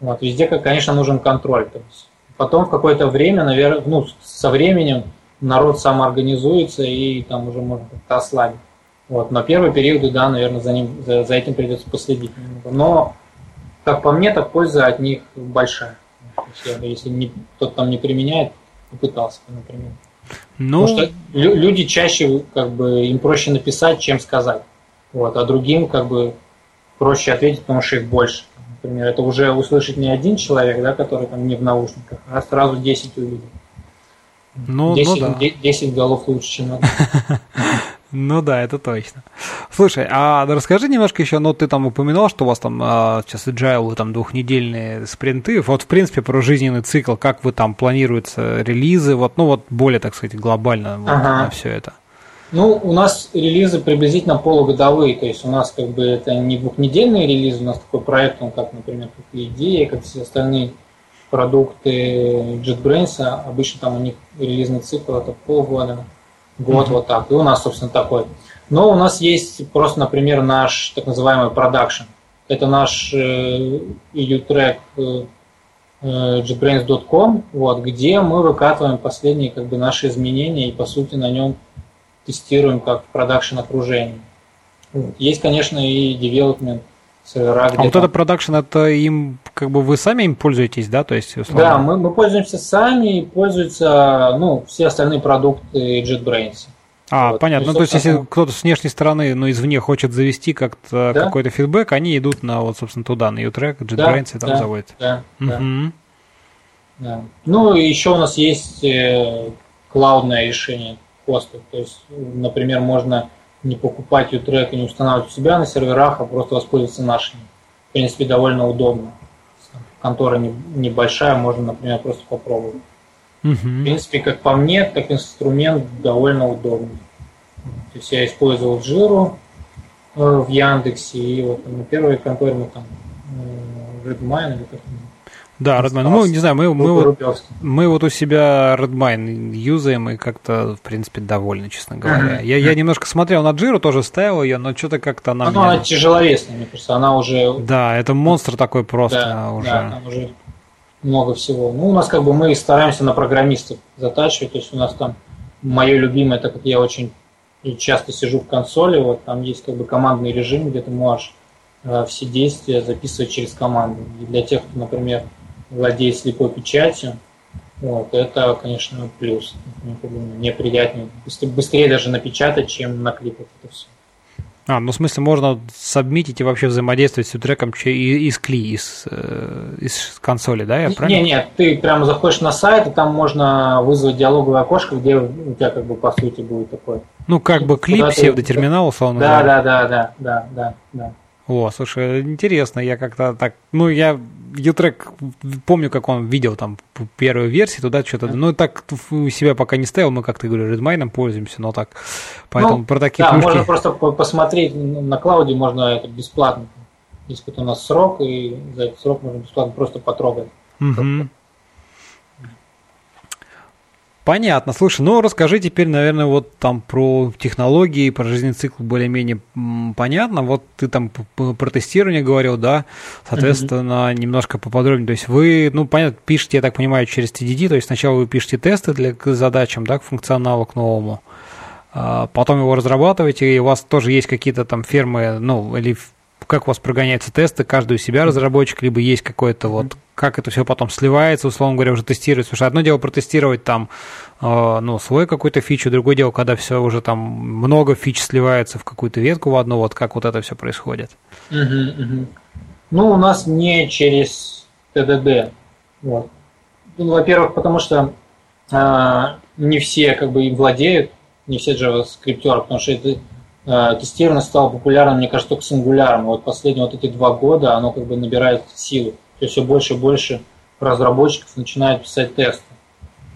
Вот, везде, конечно, нужен контроль. То есть потом в какое-то время, наверное, ну, со временем народ самоорганизуется и там уже можно как-то ослабить. Вот, на первые периоды, да, наверное, за, ним, за, за этим придется последить немного. Но, как по мне, так польза от них большая. Если, если не, кто-то там не применяет, попытался, например. Ну... Потому что люди чаще, как бы, им проще написать, чем сказать. Вот, а другим, как бы, проще ответить, потому что их больше. Например, это уже услышит не один человек, да, который там не в наушниках, а сразу 10 увидит. Ну, 10, ну да. 10 голов лучше, чем одна. *laughs* Ну да, это точно. Слушай, а расскажи немножко еще, ну ты там упоминал, что у вас там а, сейчас agile, там двухнедельные спринты. Вот в принципе про жизненный цикл, как вы там планируются релизы, вот, ну вот более, так сказать, глобально вот, ага. на все это. Ну, у нас релизы приблизительно полугодовые, то есть у нас как бы это не двухнедельные релизы, у нас такой проект, он как, например, как идея, как все остальные продукты JetBrains, обычно там у них релизный цикл это полгода, год mm-hmm. вот так. И у нас, собственно, такой. Но у нас есть просто, например, наш так называемый продакшн. Это наш э, EU-трек э, э, JetBrains.com, вот, где мы выкатываем последние как бы, наши изменения и, по сути, на нем тестируем как продакшн окружение. Есть, конечно, и development сервера. А вот это продакшн, это им, как бы вы сами им пользуетесь, да? То есть, условно... Да, мы, мы пользуемся сами и пользуются, ну, все остальные продукты JetBrains. А, вот. понятно. То есть, ну, то есть если кто-то с внешней стороны, ну, извне хочет завести как-то да? какой-то фидбэк, они идут на, вот, собственно, туда, на U-Track, JetBrains, да, и там да, заводят. Да, угу. да. да. Ну, и еще у нас есть э, клаудное решение хостов. То есть, например, можно не покупать U-Track и не устанавливать у себя на серверах, а просто воспользоваться нашими. В принципе, довольно удобно. Контора небольшая, можно, например, просто попробовать. Угу. В принципе, как по мне, как инструмент довольно удобный. То есть я использовал Jira э, в Яндексе, и вот на первой конторе мы там э, Redmine или как да, Redmine. Ну, не знаю, мы, мы, вот, мы вот у себя Redmine юзаем и как-то, в принципе, довольны, честно говоря. Mm-hmm. Я, я немножко смотрел на Джиру, тоже ставил ее, но что-то как-то она... Ну, меня... она тяжеловесная, мне кажется, она уже... Да, это монстр такой просто да, уже. Да, там уже много всего. Ну, у нас как бы мы стараемся на программистов затачивать, то есть у нас там мое любимое, так как я очень часто сижу в консоли, вот там есть как бы командный режим, где ты можешь э, все действия записывать через команду. И для тех, кто, например, владеет слепой печатью, вот, это, конечно, плюс. Мне приятнее, быстрее, даже напечатать, чем накликать это все. А, ну в смысле можно сабмитить и вообще взаимодействовать с треком из кли, из, э, из консоли, да? Я правильно? Нет, нет, ты прямо заходишь на сайт, и там можно вызвать диалоговое окошко, где у тебя как бы по сути будет такой. Ну как бы клип, псевдотерминал, условно да, Да, да, да, да, да, да. О, слушай, интересно, я как-то так, ну, я Utrek, помню, как он видел там первую версию, туда что-то, ну, так у себя пока не ставил, мы как-то, говорю, Redmine пользуемся, но так, поэтому ну, про такие Да, можно просто посмотреть на клауде, можно это бесплатно, есть какой-то у нас срок, и за этот срок можно бесплатно просто потрогать. Угу. Понятно. Слушай, ну расскажи теперь, наверное, вот там про технологии, про жизненный цикл более-менее понятно. Вот ты там про тестирование говорил, да, соответственно, mm-hmm. немножко поподробнее. То есть вы, ну, понятно, пишете, я так понимаю, через TDD, то есть сначала вы пишете тесты для к задачам, да, к функционалу, к новому, а потом его разрабатываете, и у вас тоже есть какие-то там фермы, ну, или как у вас прогоняются тесты, каждый у себя разработчик, либо есть какой-то вот, как это все потом сливается, условно говоря, уже тестируется. Потому что одно дело протестировать там, э, ну, свой какой-то фичу, другое дело, когда все уже там много фич сливается в какую-то ветку в одну, вот как вот это все происходит. Угу, угу. Ну, у нас не через ТДД. Вот. Ну, во-первых, потому что э, не все как бы им владеют, не все JavaScript, потому что это тестирование стало популярным, мне кажется, только с Angular. Вот последние вот эти два года оно как бы набирает силу. То есть все больше и больше разработчиков начинают писать тесты.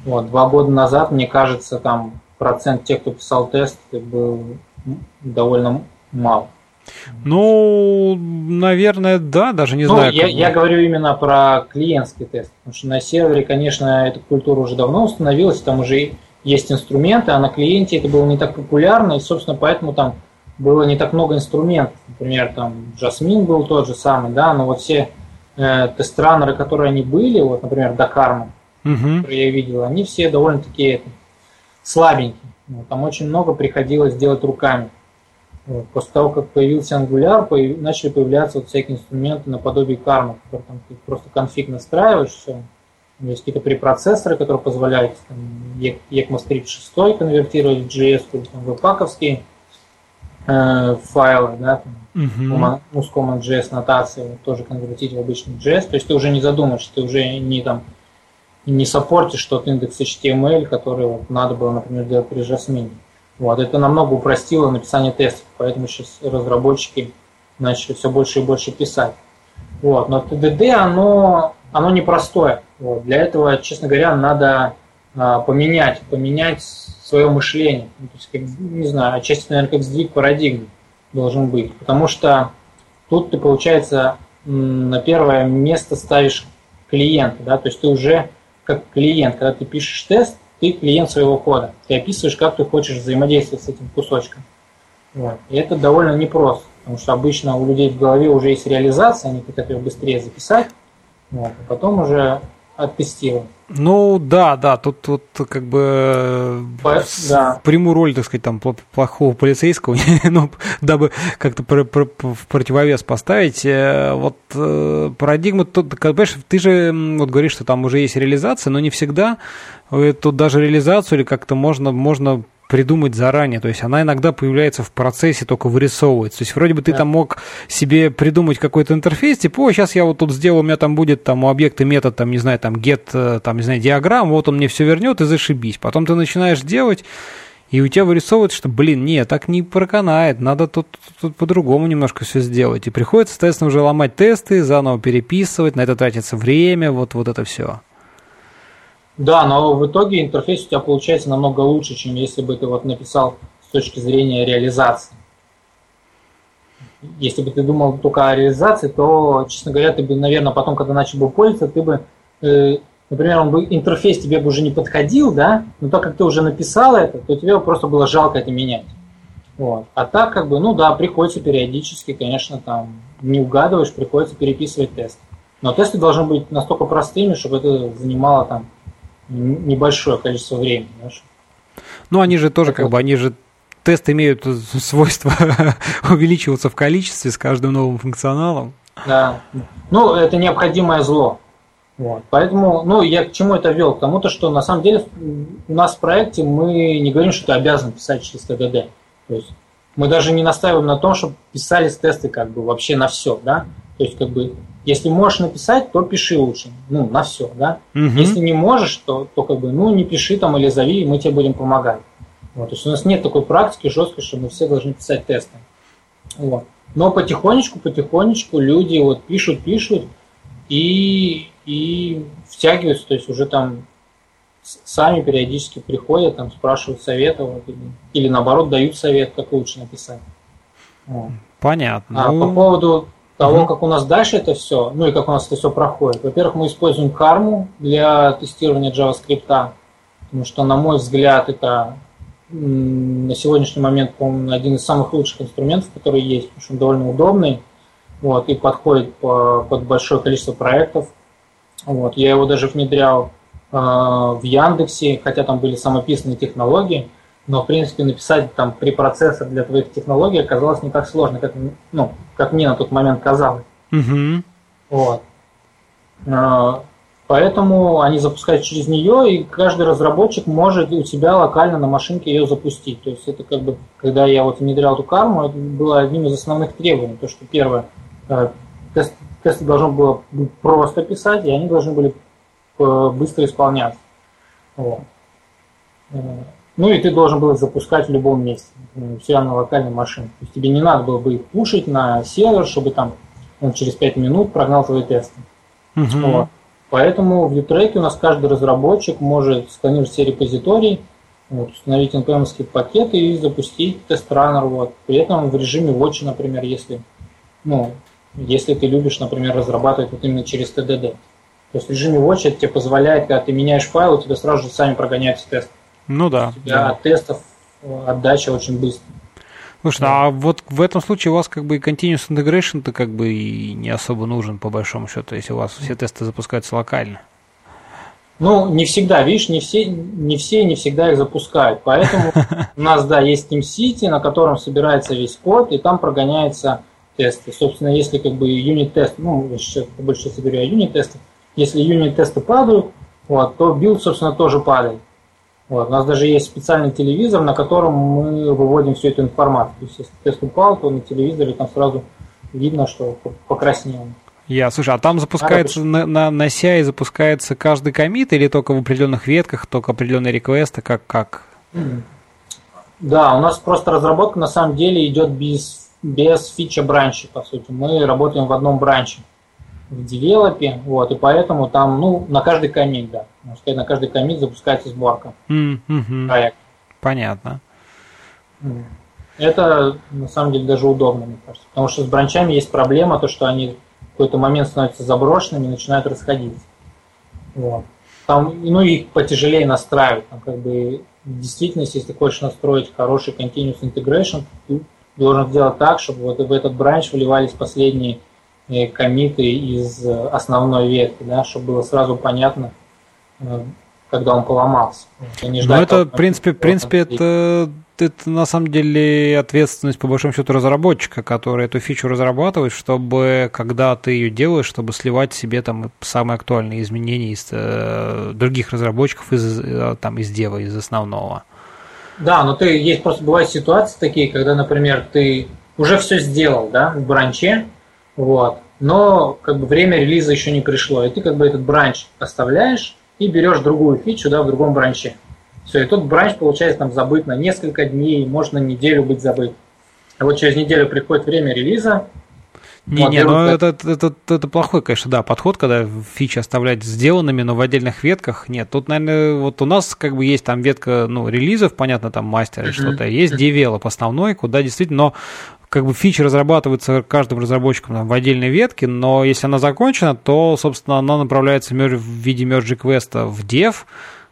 Вот, два года назад, мне кажется, там процент тех, кто писал тест, был довольно мал. Ну, наверное, да, даже не ну, знаю. Я, я говорю именно про клиентский тест, потому что на сервере, конечно, эта культура уже давно установилась, там уже есть инструменты, а на клиенте это было не так популярно, и, собственно, поэтому там было не так много инструментов. Например, там Jasmine был тот же самый, да, но вот все э, тестранеры, которые они были, вот, например, Dakarman, угу. которые я видел, они все довольно-таки это, слабенькие. Вот, там очень много приходилось делать руками. Вот, после того, как появился Angular, появ... начали появляться вот всякие инструменты наподобие кармы, которые там ты просто конфиг настраиваешь, все, есть какие-то препроцессоры, которые позволяют там, ECMAScript 6 конвертировать в JS, там, веб-паковские э, файлы, да, там, uh-huh. с Command.js нотацией тоже конвертить в обычный JS. То есть ты уже не задумаешься, ты уже не там не саппортишь тот индекс HTML, который вот, надо было, например, делать при Jasmine. Вот, это намного упростило написание тестов, поэтому сейчас разработчики начали все больше и больше писать. Вот, но TDD, оно, оно непростое. Вот, для этого, честно говоря, надо а, поменять, поменять свое мышление. Ну, то есть, как, не знаю, отчасти, наверное, как сдвиг парадигмы должен быть. Потому что тут ты, получается, на первое место ставишь клиента, да, то есть ты уже как клиент, когда ты пишешь тест, ты клиент своего кода. Ты описываешь, как ты хочешь взаимодействовать с этим кусочком. Вот. И это довольно непросто, потому что обычно у людей в голове уже есть реализация, они хотят ее быстрее записать, вот, а потом уже оттестировать. Ну да, да, тут, тут как бы По, да. приму роль, так сказать, там плохого полицейского, *laughs* ну, дабы как-то про, про, в противовес поставить. Э, вот э, парадигма, тут, понимаешь, ты же вот говоришь, что там уже есть реализация, но не всегда э, тут даже реализацию или как-то можно, можно придумать заранее. То есть она иногда появляется в процессе, только вырисовывается. То есть вроде бы ты да. там мог себе придумать какой-то интерфейс, типа, о, сейчас я вот тут сделаю, у меня там будет там у объекта метод, там, не знаю, там get, э, там, не знаю, диаграмм, вот он мне все вернет и зашибись. Потом ты начинаешь делать, и у тебя вырисовывается, что, блин, нет, так не проканает, надо тут, тут по-другому немножко все сделать. И приходится, соответственно, уже ломать тесты, заново переписывать, на это тратится время, вот, вот это все. Да, но в итоге интерфейс у тебя получается намного лучше, чем если бы ты вот написал с точки зрения реализации. Если бы ты думал только о реализации, то, честно говоря, ты бы, наверное, потом, когда начал бы пользоваться, ты бы, э, например, он бы, интерфейс тебе бы уже не подходил, да, но так как ты уже написал это, то тебе просто было жалко это менять. Вот. А так, как бы, ну да, приходится периодически, конечно, там не угадываешь, приходится переписывать тест. Но тесты должны быть настолько простыми, чтобы это занимало там небольшое количество времени. Знаешь. Ну, они же тоже, как бы, они же тесты имеют *laughs* свойство *laughs* увеличиваться в количестве с каждым новым функционалом. Да. Ну, это необходимое зло. Вот. Поэтому, ну, я к чему это вел? К тому, то, что на самом деле у нас в проекте мы не говорим, что ты обязан писать через ТДД. То есть мы даже не настаиваем на том, чтобы писались тесты как бы вообще на все, да. То есть как бы если можешь написать, то пиши лучше. Ну, на все, да. Угу. Если не можешь, то, то как бы, ну, не пиши там или зови, и мы тебе будем помогать. Вот, то есть у нас нет такой практики жесткой, что мы все должны писать тесты. Вот. Но потихонечку, потихонечку люди вот пишут, пишут и, и втягиваются, то есть уже там сами периодически приходят, там спрашивают совета, вот, или, или наоборот дают совет, как лучше написать. Вот. Понятно. А ну... по поводу того, mm-hmm. как у нас дальше это все, ну и как у нас это все проходит. Во-первых, мы используем карму для тестирования JavaScript, потому что, на мой взгляд, это на сегодняшний момент, по-моему, один из самых лучших инструментов, которые есть, потому что он довольно удобный вот, и подходит по, под большое количество проектов. Вот, я его даже внедрял э, в Яндексе, хотя там были самописные технологии но, в принципе, написать там препроцессор для твоих технологий оказалось не так сложно, как, ну, как мне на тот момент казалось. Угу. Вот. А, поэтому они запускают через нее, и каждый разработчик может у себя локально на машинке ее запустить. То есть это как бы, когда я вот внедрял эту карму, это было одним из основных требований. То, что первое, э, тест, тесты должны было просто писать, и они должны были э, быстро исполняться. Вот. Ну и ты должен был их запускать в любом месте, все на локальной машине. То есть тебе не надо было бы их пушить на сервер, чтобы там он через 5 минут прогнал твои тесты. Угу. Вот. Поэтому в Utreck у нас каждый разработчик может сканировать все репозитории, вот, установить npm пакеты и запустить тест-раннер. Вот. При этом в режиме watch, например, если, ну, если ты любишь, например, разрабатывать вот именно через TDD. То есть в режиме watch это тебе позволяет, когда ты меняешь файл, у тебя сразу же сами прогоняются тесты. Ну да. Тебя да. тестов э, отдача очень быстро. Слушай, да. а вот в этом случае у вас как бы и continuous integration-то как бы и не особо нужен, по большому счету, если у вас все тесты запускаются локально. Ну, не всегда, видишь, не все, не все не всегда их запускают. Поэтому *laughs* у нас, да, есть Team на котором собирается весь код, и там прогоняются тесты. Собственно, если как бы юнит-тест, ну, сейчас части говорю о юнит-тестах, если юнит-тесты падают, вот, то билд, собственно, тоже падает. Вот. У нас даже есть специальный телевизор, на котором мы выводим всю эту информацию. То есть, если тест упал, то на телевизоре там сразу видно, что покраснел. Я, слушай, а там запускается а, на, на, на CI запускается каждый коммит или только в определенных ветках, только определенные реквесты, как как? Да, у нас просто разработка на самом деле идет без, без фича бранча, по сути. Мы работаем в одном бранче в девелопе, вот, и поэтому там, ну, на каждый комит, да, на каждый комит запускается сборка mm-hmm. проекта. Понятно. Это, на самом деле, даже удобно, мне кажется, потому что с бранчами есть проблема, то, что они в какой-то момент становятся заброшенными и начинают расходиться. Вот. Там, ну, их потяжелее настраивать, там, как бы, в действительности, если ты хочешь настроить хороший continuous integration, ты должен сделать так, чтобы вот в этот бранч вливались последние э, комиты из основной ветки, да, чтобы было сразу понятно, э, когда он поломался. Не ждать, Но это, в принципе, в принципе, это это на самом деле ответственность по большому счету разработчика, который эту фичу разрабатывает, чтобы когда ты ее делаешь, чтобы сливать себе там самые актуальные изменения из э, других разработчиков из э, там из дева, из основного. Да, но ты есть просто бывают ситуации такие, когда, например, ты уже все сделал, да, в бранче, вот, но как бы время релиза еще не пришло, и ты как бы этот бранч оставляешь и берешь другую фичу, да, в другом бранче. Все, и тут бранч получается там забыт на несколько дней, можно неделю быть забыт. А вот через неделю приходит время релиза, не, не, ну это, это, это, это плохой, конечно, да, подход, когда фичи оставлять сделанными, но в отдельных ветках нет. Тут, наверное, вот у нас как бы есть там ветка, ну, релизов, понятно, там мастера mm-hmm. что-то, есть девелоп основной, куда действительно, но как бы фичи разрабатываются каждым разработчиком там, в отдельной ветке, но если она закончена, то, собственно, она направляется в виде merge квеста в dev,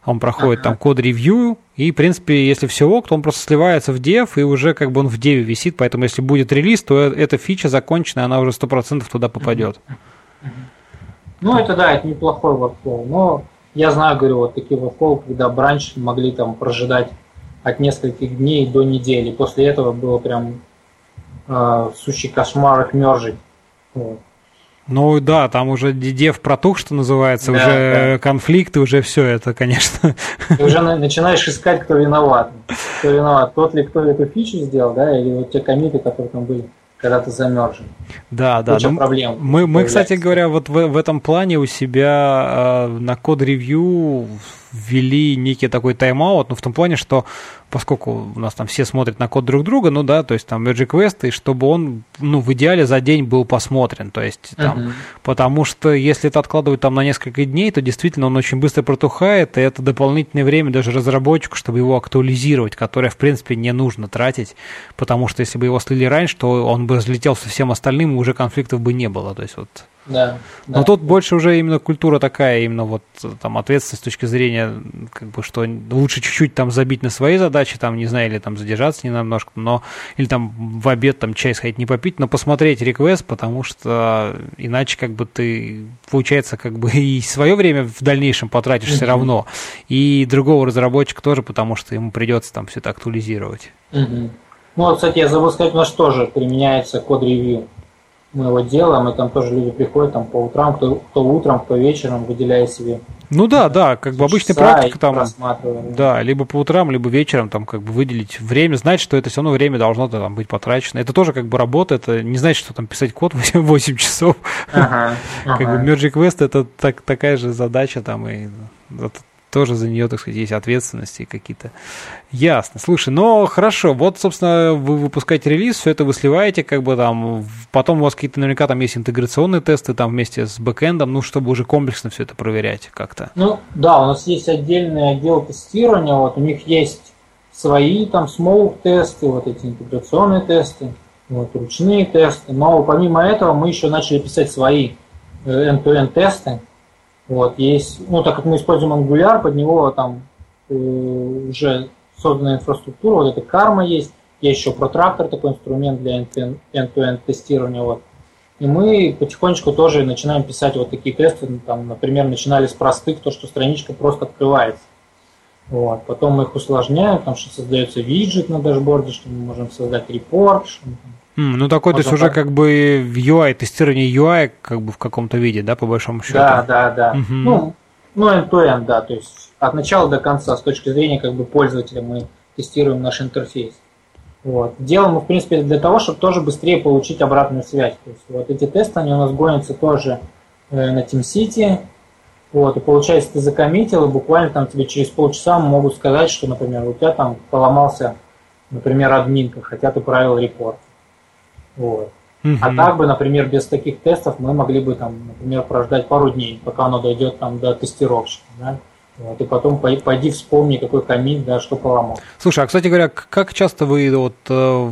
он проходит ага. там код-ревью, и, в принципе, если все ок, то он просто сливается в dev, и уже как бы он в деве висит, поэтому если будет релиз, то э, эта фича закончена, она уже 100% туда попадет. Ну, это да, это неплохой workflow, но я знаю, говорю, вот такие workflow, когда бранч могли там прожидать от нескольких дней до недели. После этого было прям э, сущий кошмар их мержить. Вот. Ну да, там уже дев протух, что называется, да, уже да. конфликты, уже все это, конечно. Ты уже начинаешь искать, кто виноват. Кто виноват, тот ли, кто эту фичу сделал, да, или вот те комиты, которые там были когда ты замерзший. Да, да. Ну, проблем. Мы, мы, кстати говоря, вот в, в этом плане у себя э, на код-ревью ввели некий такой тайм-аут, ну, в том плане, что поскольку у нас там все смотрят на код друг друга, ну да, то есть там Magic Quest, и чтобы он, ну, в идеале за день был посмотрен, то есть там, uh-huh. потому что если это откладывать там на несколько дней, то действительно он очень быстро протухает, и это дополнительное время даже разработчику, чтобы его актуализировать, которое, в принципе, не нужно тратить, потому что если бы его слили раньше, то он бы разлетел со всем остальным, и уже конфликтов бы не было, то есть вот да, Но да. тут больше уже именно культура такая, именно вот там ответственность с точки зрения, как бы, что лучше чуть-чуть там забить на свои задачи, там, не знаю, или там задержаться немножко, но, или там в обед там чай сходить не попить, но посмотреть реквест, потому что иначе как бы ты, получается, как бы и свое время в дальнейшем потратишь mm-hmm. все равно, и другого разработчика тоже, потому что ему придется там все это актуализировать. Mm-hmm. Ну, вот, кстати, я забыл сказать, у нас тоже применяется код-ревью мы его делаем, и там тоже люди приходят там по утрам, кто, кто утром, кто вечером, выделяя себе. Ну да, да, как бы обычная практика там, да, либо по утрам, либо вечером там как бы выделить время, знать, что это все равно время должно там быть потрачено. Это тоже как бы работа, это не значит, что там писать код *laughs* 8, 8 часов. Ага, ага. *laughs* Как бы Magic Quest это так, такая же задача там и тоже за нее, так сказать, есть ответственности какие-то. Ясно. Слушай, ну хорошо, вот, собственно, вы выпускаете релиз, все это вы сливаете, как бы там, потом у вас какие-то наверняка там есть интеграционные тесты там вместе с бэкэндом, ну, чтобы уже комплексно все это проверять как-то. Ну, да, у нас есть отдельный отдел тестирования, вот у них есть свои там смоук тесты, вот эти интеграционные тесты, вот ручные тесты, но помимо этого мы еще начали писать свои э, end-to-end тесты, вот, есть, ну, так как мы используем Angular, под него там э, уже создана инфраструктура, вот эта карма есть, есть еще протрактор, такой инструмент для end-to-end тестирования, вот. И мы потихонечку тоже начинаем писать вот такие тесты, ну, там, например, начинали с простых, то, что страничка просто открывается. Вот. Потом мы их усложняем, там, что создается виджет на дашборде, что мы можем создать репорт, что мы Mm, ну такой, то есть уже как бы в UI, тестирование UI как бы в каком-то виде, да, по большому счету? Да, да, да. Угу. Ну, ну, end-to-end, да, то есть от начала до конца, с точки зрения как бы пользователя мы тестируем наш интерфейс. Вот. Делаем мы, в принципе, для того, чтобы тоже быстрее получить обратную связь. То есть вот эти тесты, они у нас гонятся тоже э, на TeamCity. Вот, и получается, ты закоммитил, и буквально там тебе через полчаса могут сказать, что, например, у тебя там поломался например, админка, хотя ты правил репорт. Вот. Uh-huh. А так бы, например, без таких тестов мы могли бы, там, например, прождать пару дней, пока оно дойдет там, до тестировщика. Да? Вот, и потом пойди вспомни, какой комит, да, что поломал. Слушай, а, кстати говоря, как часто вы вот э,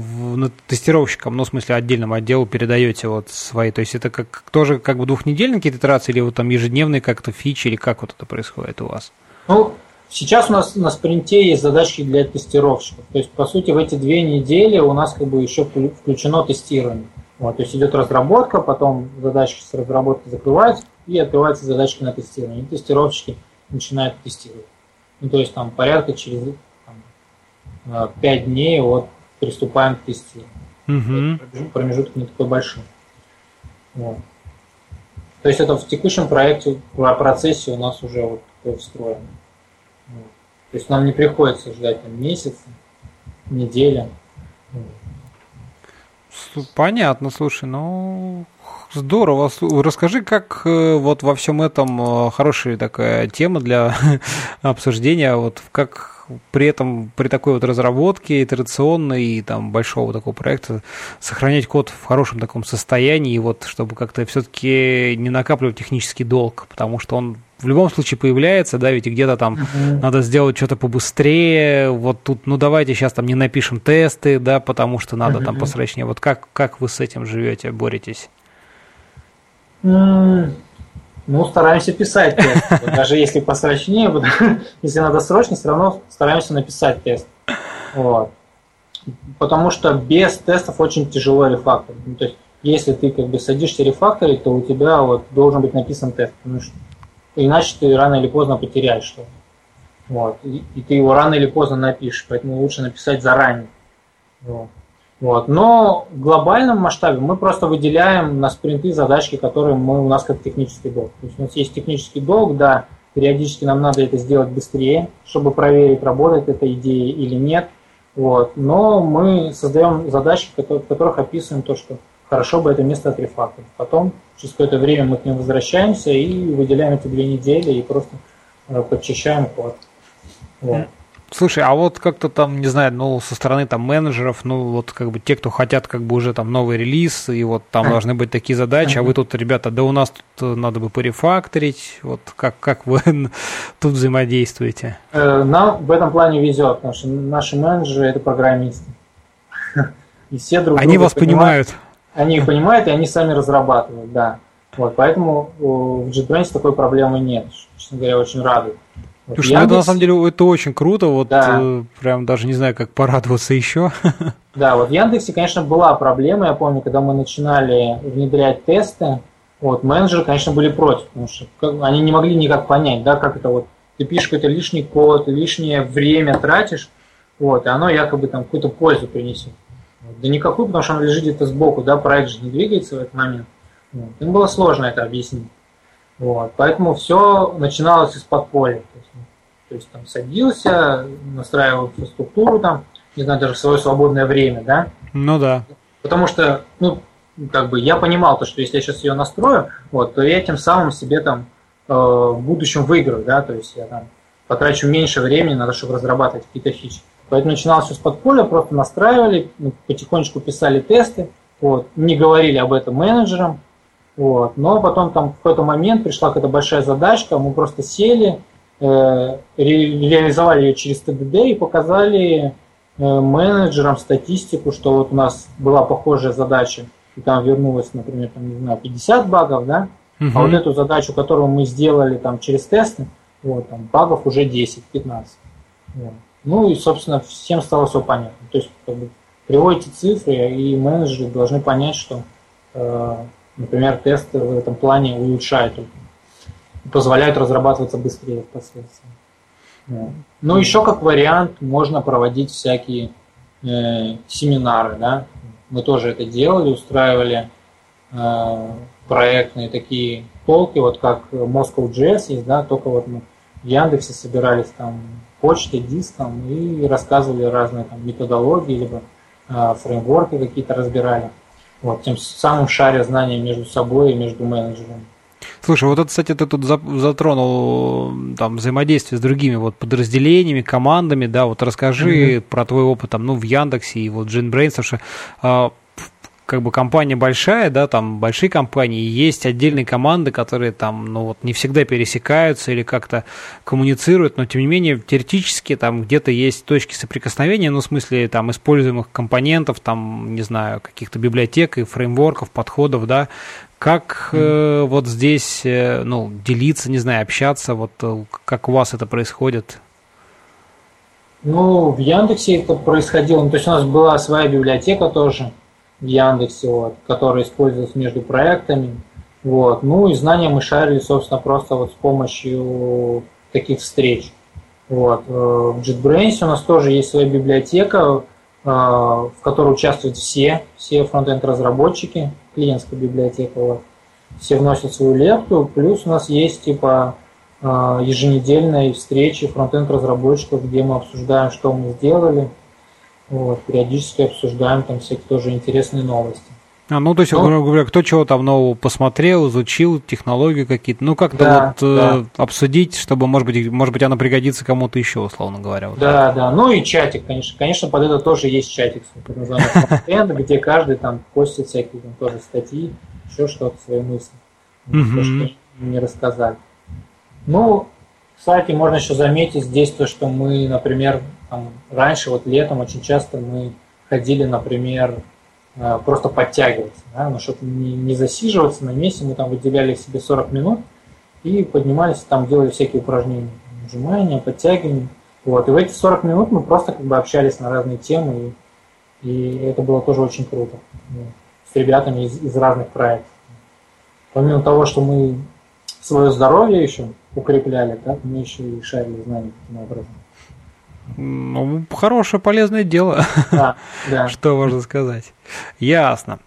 тестировщикам, ну, в смысле, отдельному отделу передаете вот свои, то есть это как тоже как бы двухнедельные какие-то итерации или вот там ежедневные как-то фичи, или как вот это происходит у вас? Ну, сейчас у нас на спринте есть задачки для тестировщиков. То есть, по сути, в эти две недели у нас как бы еще включено тестирование. Вот, то есть идет разработка, потом задачки с разработки закрываются и открываются задачки на тестирование. И тестировщики начинают тестировать. Ну, то есть там порядка через там, 5 дней вот приступаем к тестированию. Угу. Промежуток не такой большой. Вот. То есть это в текущем проекте, в процессе у нас уже вот такое встроено. То есть нам не приходится ждать там, месяца, неделя. Понятно, слушай, ну Здорово. Расскажи, как э, вот во всем этом э, хорошая такая тема для *laughs* обсуждения, вот как при этом, при такой вот разработке итерационной и там большого такого проекта сохранять код в хорошем таком состоянии, вот чтобы как-то все-таки не накапливать технический долг, потому что он в любом случае появляется, да, ведь где-то там uh-huh. надо сделать что-то побыстрее, вот тут, ну давайте сейчас там не напишем тесты, да, потому что надо uh-huh. там посрочнее. Вот как, как вы с этим живете, боретесь? Ну, стараемся писать тест. Даже если посрочнее, *laughs* если надо срочно, все равно стараемся написать тест. Вот. Потому что без тестов очень тяжело рефакторить. Ну, то есть, если ты как бы садишься рефакторить, то у тебя вот должен быть написан тест. Потому что иначе ты рано или поздно потеряешь что-то. Вот. И, и ты его рано или поздно напишешь. Поэтому лучше написать заранее. Вот. Но в глобальном масштабе мы просто выделяем на спринты задачки, которые мы, у нас как технический долг. То есть у нас есть технический долг, да, периодически нам надо это сделать быстрее, чтобы проверить, работает эта идея или нет. Вот. Но мы создаем задачи, в которых описываем то, что хорошо бы это место отрефакторить. Потом, через какое-то время мы к ним возвращаемся и выделяем эти две недели и просто э, подчищаем код. Вот. Слушай, а вот как-то там, не знаю, ну, со стороны там менеджеров, ну, вот как бы те, кто хотят как бы уже там новый релиз, и вот там должны быть такие задачи, а вы тут, ребята, да у нас тут надо бы порефакторить, вот как, как вы *laughs* тут взаимодействуете? Э, нам в этом плане везет, потому что наши менеджеры – это программисты. *laughs* И все друг Они вас понимают. Они их понимают, и они сами разрабатывают, да. Вот, поэтому в JetBrains такой проблемы нет. Честно говоря, очень радует. Слушай, Яндекс... ну это на самом деле это очень круто, вот да. э, прям даже не знаю, как порадоваться еще. *laughs* Да, вот в Яндексе, конечно, была проблема, я помню, когда мы начинали внедрять тесты, вот, менеджеры, конечно, были против, потому что они не могли никак понять, да, как это вот, ты пишешь какой-то лишний код, лишнее время тратишь, вот, и оно якобы там какую-то пользу принесет. Да никакую, потому что оно лежит где-то сбоку, да, проект же не двигается в этот момент. Вот. Им было сложно это объяснить. Вот, поэтому все начиналось из подполья. То есть, то есть там садился, настраивал инфраструктуру там, не знаю, даже в свое свободное время, да? Ну да. Потому что, ну, как бы я понимал то, что если я сейчас ее настрою, вот, то я тем самым себе там э, в будущем выиграю, да, то есть я там потрачу меньше времени на то, чтобы разрабатывать какие-то фичи. Поэтому начиналось все с подполья, просто настраивали, ну, потихонечку писали тесты, вот, не говорили об этом менеджерам, вот. Но потом там в какой-то момент пришла какая-то большая задачка, мы просто сели, э, реализовали ее через ТДД и показали э, менеджерам статистику, что вот у нас была похожая задача, и там вернулось, например, там, не знаю, 50 багов, да, угу. а вот эту задачу, которую мы сделали там через тесты, вот, там багов уже 10-15. Вот. Ну и, собственно, всем стало все понятно. То есть, как бы, приводите цифры, и менеджеры должны понять, что э, Например, тесты в этом плане улучшают, позволяют разрабатываться быстрее впоследствии. Ну, еще как вариант можно проводить всякие э, семинары, да. Мы тоже это делали, устраивали э, проектные такие полки, вот как Moscow JS есть, да, только вот мы в Яндексе собирались там почтой, диском и рассказывали разные там методологии, либо э, фреймворки какие-то разбирали. Вот, тем самым шаря знания между собой и между менеджерами. Слушай, вот это, кстати, ты тут затронул там взаимодействие с другими вот подразделениями, командами, да, вот расскажи mm-hmm. про твой опыт там, ну, в Яндексе и вот JetBrains, потому что как бы компания большая, да, там большие компании, есть отдельные команды, которые там, ну вот не всегда пересекаются или как-то коммуницируют, но тем не менее теоретически там где-то есть точки соприкосновения, ну в смысле там используемых компонентов, там, не знаю, каких-то библиотек и фреймворков, подходов, да, как э, вот здесь, э, ну, делиться, не знаю, общаться, вот э, как у вас это происходит? Ну, в Яндексе это происходило, ну, то есть у нас была своя библиотека тоже, в Яндексе, вот, который использовался между проектами. Вот. Ну и знания мы шарили, собственно, просто вот с помощью таких встреч. Вот. Э, в JetBrains у нас тоже есть своя библиотека, э, в которой участвуют все, все фронтенд разработчики, клиентская библиотека. Вот. Все вносят свою лепту, плюс у нас есть типа э, еженедельные встречи фронтенд разработчиков, где мы обсуждаем, что мы сделали, вот, периодически обсуждаем там всякие тоже интересные новости. А, ну, то есть, ну, грубо говоря, кто чего там нового посмотрел, изучил, технологии какие-то, ну, как-то да, вот э, да. Э, обсудить, чтобы, может быть, может быть, она пригодится кому-то еще, условно говоря. Вот да, да, ну и чатик, конечно. Конечно, под это тоже есть чатик, так называемый где каждый там постит всякие там тоже статьи, еще что-то, свои мысли, то, что не рассказали. Ну, кстати, можно еще заметить здесь то, что мы, например, там, раньше, вот летом очень часто мы ходили, например, э, просто подтягиваться, да, но чтобы не, не засиживаться на месте, мы там выделяли себе 40 минут и поднимались, там делали всякие упражнения, нажимания, подтягивания. Вот. И в эти 40 минут мы просто как бы общались на разные темы, и, и это было тоже очень круто. Ну, с ребятами из, из разных проектов. Помимо того, что мы свое здоровье еще укрепляли, да, мы еще и шарили знания таким образом. Ну, хорошее, полезное дело. Да, да. *laughs* Что можно сказать? Ясно.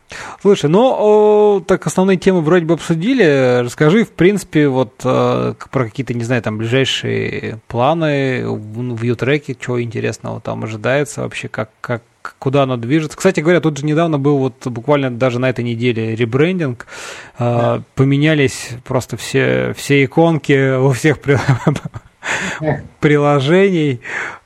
Слушай, ну, так основные темы вроде бы обсудили. Расскажи, в принципе, вот э, про какие-то, не знаю, там, ближайшие планы в, Ютреке, чего интересного там ожидается вообще, как, как, куда оно движется. Кстати говоря, тут же недавно был вот буквально даже на этой неделе ребрендинг. Э, поменялись просто все, все иконки у всех *laughs* приложений.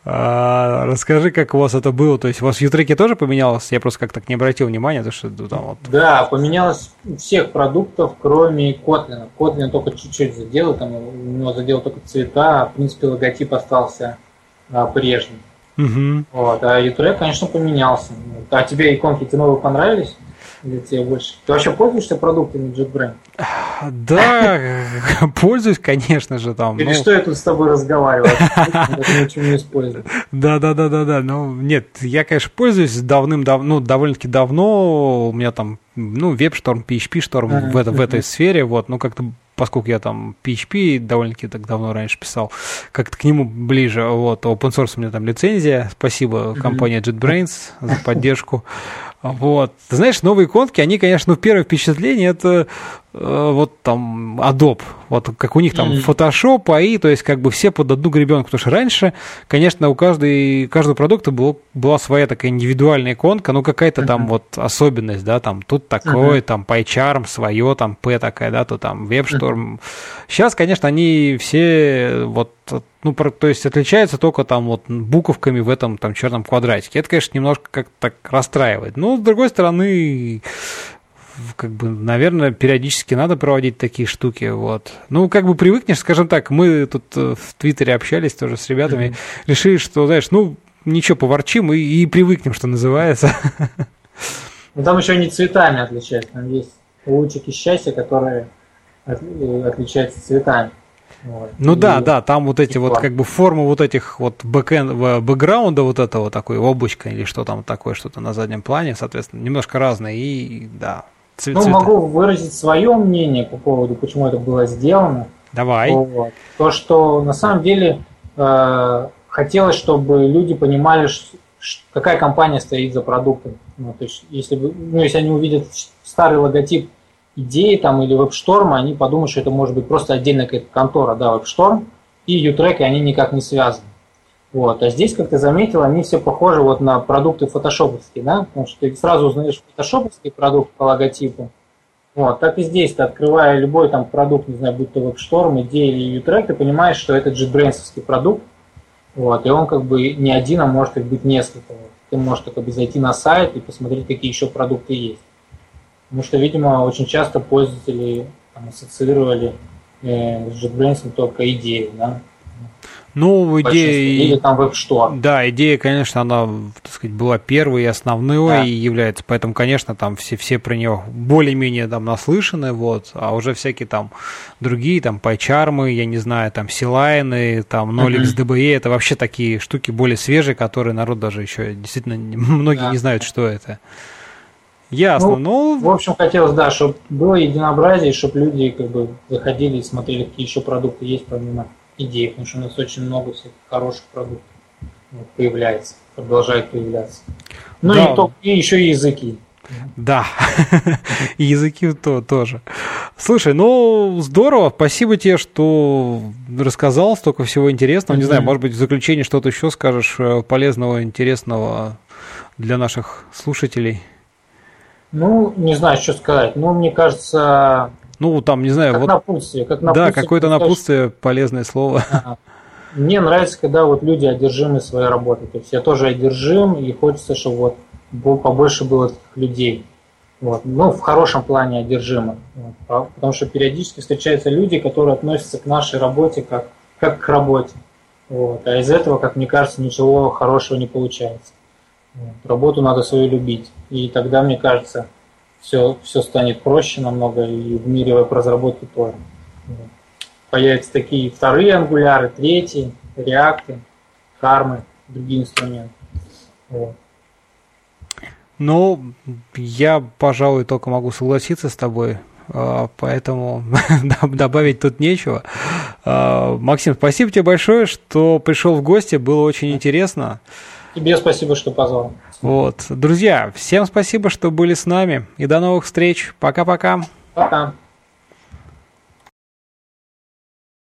А, расскажи, как у вас это было. То есть у вас в Ютреке тоже поменялось? Я просто как-то не обратил внимания, то что там вот. Да, поменялось всех продуктов, кроме Kotlin. Kotlin только чуть-чуть задел, там у него задел только цвета, а, в принципе логотип остался а, прежним. Угу. Вот, а Ютрек, конечно, поменялся. А тебе иконки эти новые понравились? Или тебе больше? Ты вообще пользуешься продуктами JetBrains? Да, *laughs* пользуюсь, конечно же, там. Или ну... что я тут с тобой разговариваю? *laughs* Ничего не использую. Да, да, да, да, да. Ну, нет, я, конечно, пользуюсь давным-давно, ну, довольно-таки давно. У меня там, ну, веб-шторм, PHP-шторм в, в этой сфере, вот, ну, как-то поскольку я там PHP довольно-таки так давно раньше писал, как-то к нему ближе. Вот, open source у меня там лицензия. Спасибо компании JetBrains за поддержку. Вот. Ты знаешь, новые иконки, они, конечно, ну, первое впечатление это вот там Adobe. Вот как у них там mm-hmm. Photoshop, AI, то есть как бы все под одну гребенку. Потому что раньше, конечно, у каждой, каждого продукта был, была своя такая индивидуальная иконка, ну какая-то mm-hmm. там вот особенность, да, там тут такое, mm-hmm. там PyCharm свое, там P такая, да, то там WebStorm. Mm-hmm. Сейчас, конечно, они все вот ну, то есть отличается только там вот буковками в этом там черном квадратике. Это, конечно, немножко как-то так расстраивает. Но, с другой стороны, как бы, наверное, периодически надо проводить такие штуки, вот. Ну, как бы привыкнешь, скажем так, мы тут э, в Твиттере общались тоже с ребятами, mm-hmm. решили, что, знаешь, ну, ничего, поворчим и, и привыкнем, что называется. Ну, там еще не цветами отличается, там есть лучики счастья, которые отличаются цветами. Вот. Ну и да, да, там вот эти вот как бы формы вот этих вот бэкэнд, бэкграунда вот этого такой облачко или что там такое, что-то на заднем плане, соответственно, немножко разные и да. Цвет, ну, цвета. могу выразить свое мнение по поводу, почему это было сделано. Давай. Вот. То, что на самом деле э, хотелось, чтобы люди понимали, какая компания стоит за продуктом. Ну, то есть, если, ну, если они увидят старый логотип идеи там или WebStorm, они подумают, что это может быть просто отдельная какая-то контора, да, WebStorm и U-Track, и они никак не связаны. Вот. А здесь, как ты заметил, они все похожи вот на продукты фотошоповские, да, потому что ты сразу узнаешь фотошоповский продукт по логотипу, Вот, так и здесь, ты открывая любой там продукт, не знаю, будь то WebStorm, идея или U-Track, ты понимаешь, что это JetBrains продукт, вот, и он как бы не один, а может быть несколько. Ты можешь только зайти на сайт и посмотреть, какие еще продукты есть. Потому что, видимо, очень часто пользователи там, ассоциировали э, с JetBrains только идею, да, ну, идея... Или там WebStore. Да, идея, конечно, она, так сказать, была первой и основной да. и является. Поэтому, конечно, там все, все про нее более-менее там наслышаны, вот, а уже всякие там другие, там, пайчармы, я не знаю, там, силайны, там, Nolix DBE, это вообще такие штуки более свежие, которые народ даже еще действительно *laughs* многие да. не знают, что это. Ясно, ну, ну... В общем, хотелось, да, чтобы было единообразие, чтобы люди как бы заходили и смотрели, какие еще продукты есть помимо идей, потому что у нас очень много всяких хороших продуктов вот, появляется, продолжает появляться. Ну да. и, то, и еще и языки. Да, *laughs* и языки то тоже. Слушай, ну здорово, спасибо тебе, что рассказал столько всего интересного. Не знаю, может быть, в заключение что-то еще скажешь э, полезного, интересного для наших слушателей. Ну, не знаю, что сказать. Ну, мне кажется, ну, там, не знаю, как вот... Напутствие, как напутствие. Да, какое-то напутствие, полезное слово. Ага. Мне нравится, когда вот люди одержимы своей работой. То есть я тоже одержим, и хочется, чтобы вот побольше было таких людей. Вот. Ну, в хорошем плане одержимы. Вот. А, потому что периодически встречаются люди, которые относятся к нашей работе как, как к работе. Вот. А из этого, как мне кажется, ничего хорошего не получается. Вот. Работу надо свою любить. И тогда, мне кажется, все, все станет проще намного, и в мире веб-разработки тоже. Появятся такие вторые ангуляры, третьи, реакты, кармы, другие инструменты. Ну, я, пожалуй, только могу согласиться с тобой, а, поэтому *laughs* добавить тут нечего. А, Максим, спасибо тебе большое, что пришел в гости, было очень интересно. Тебе спасибо, что позвал. Вот. Друзья, всем спасибо, что были с нами. И до новых встреч. Пока-пока. Пока. -пока. Пока.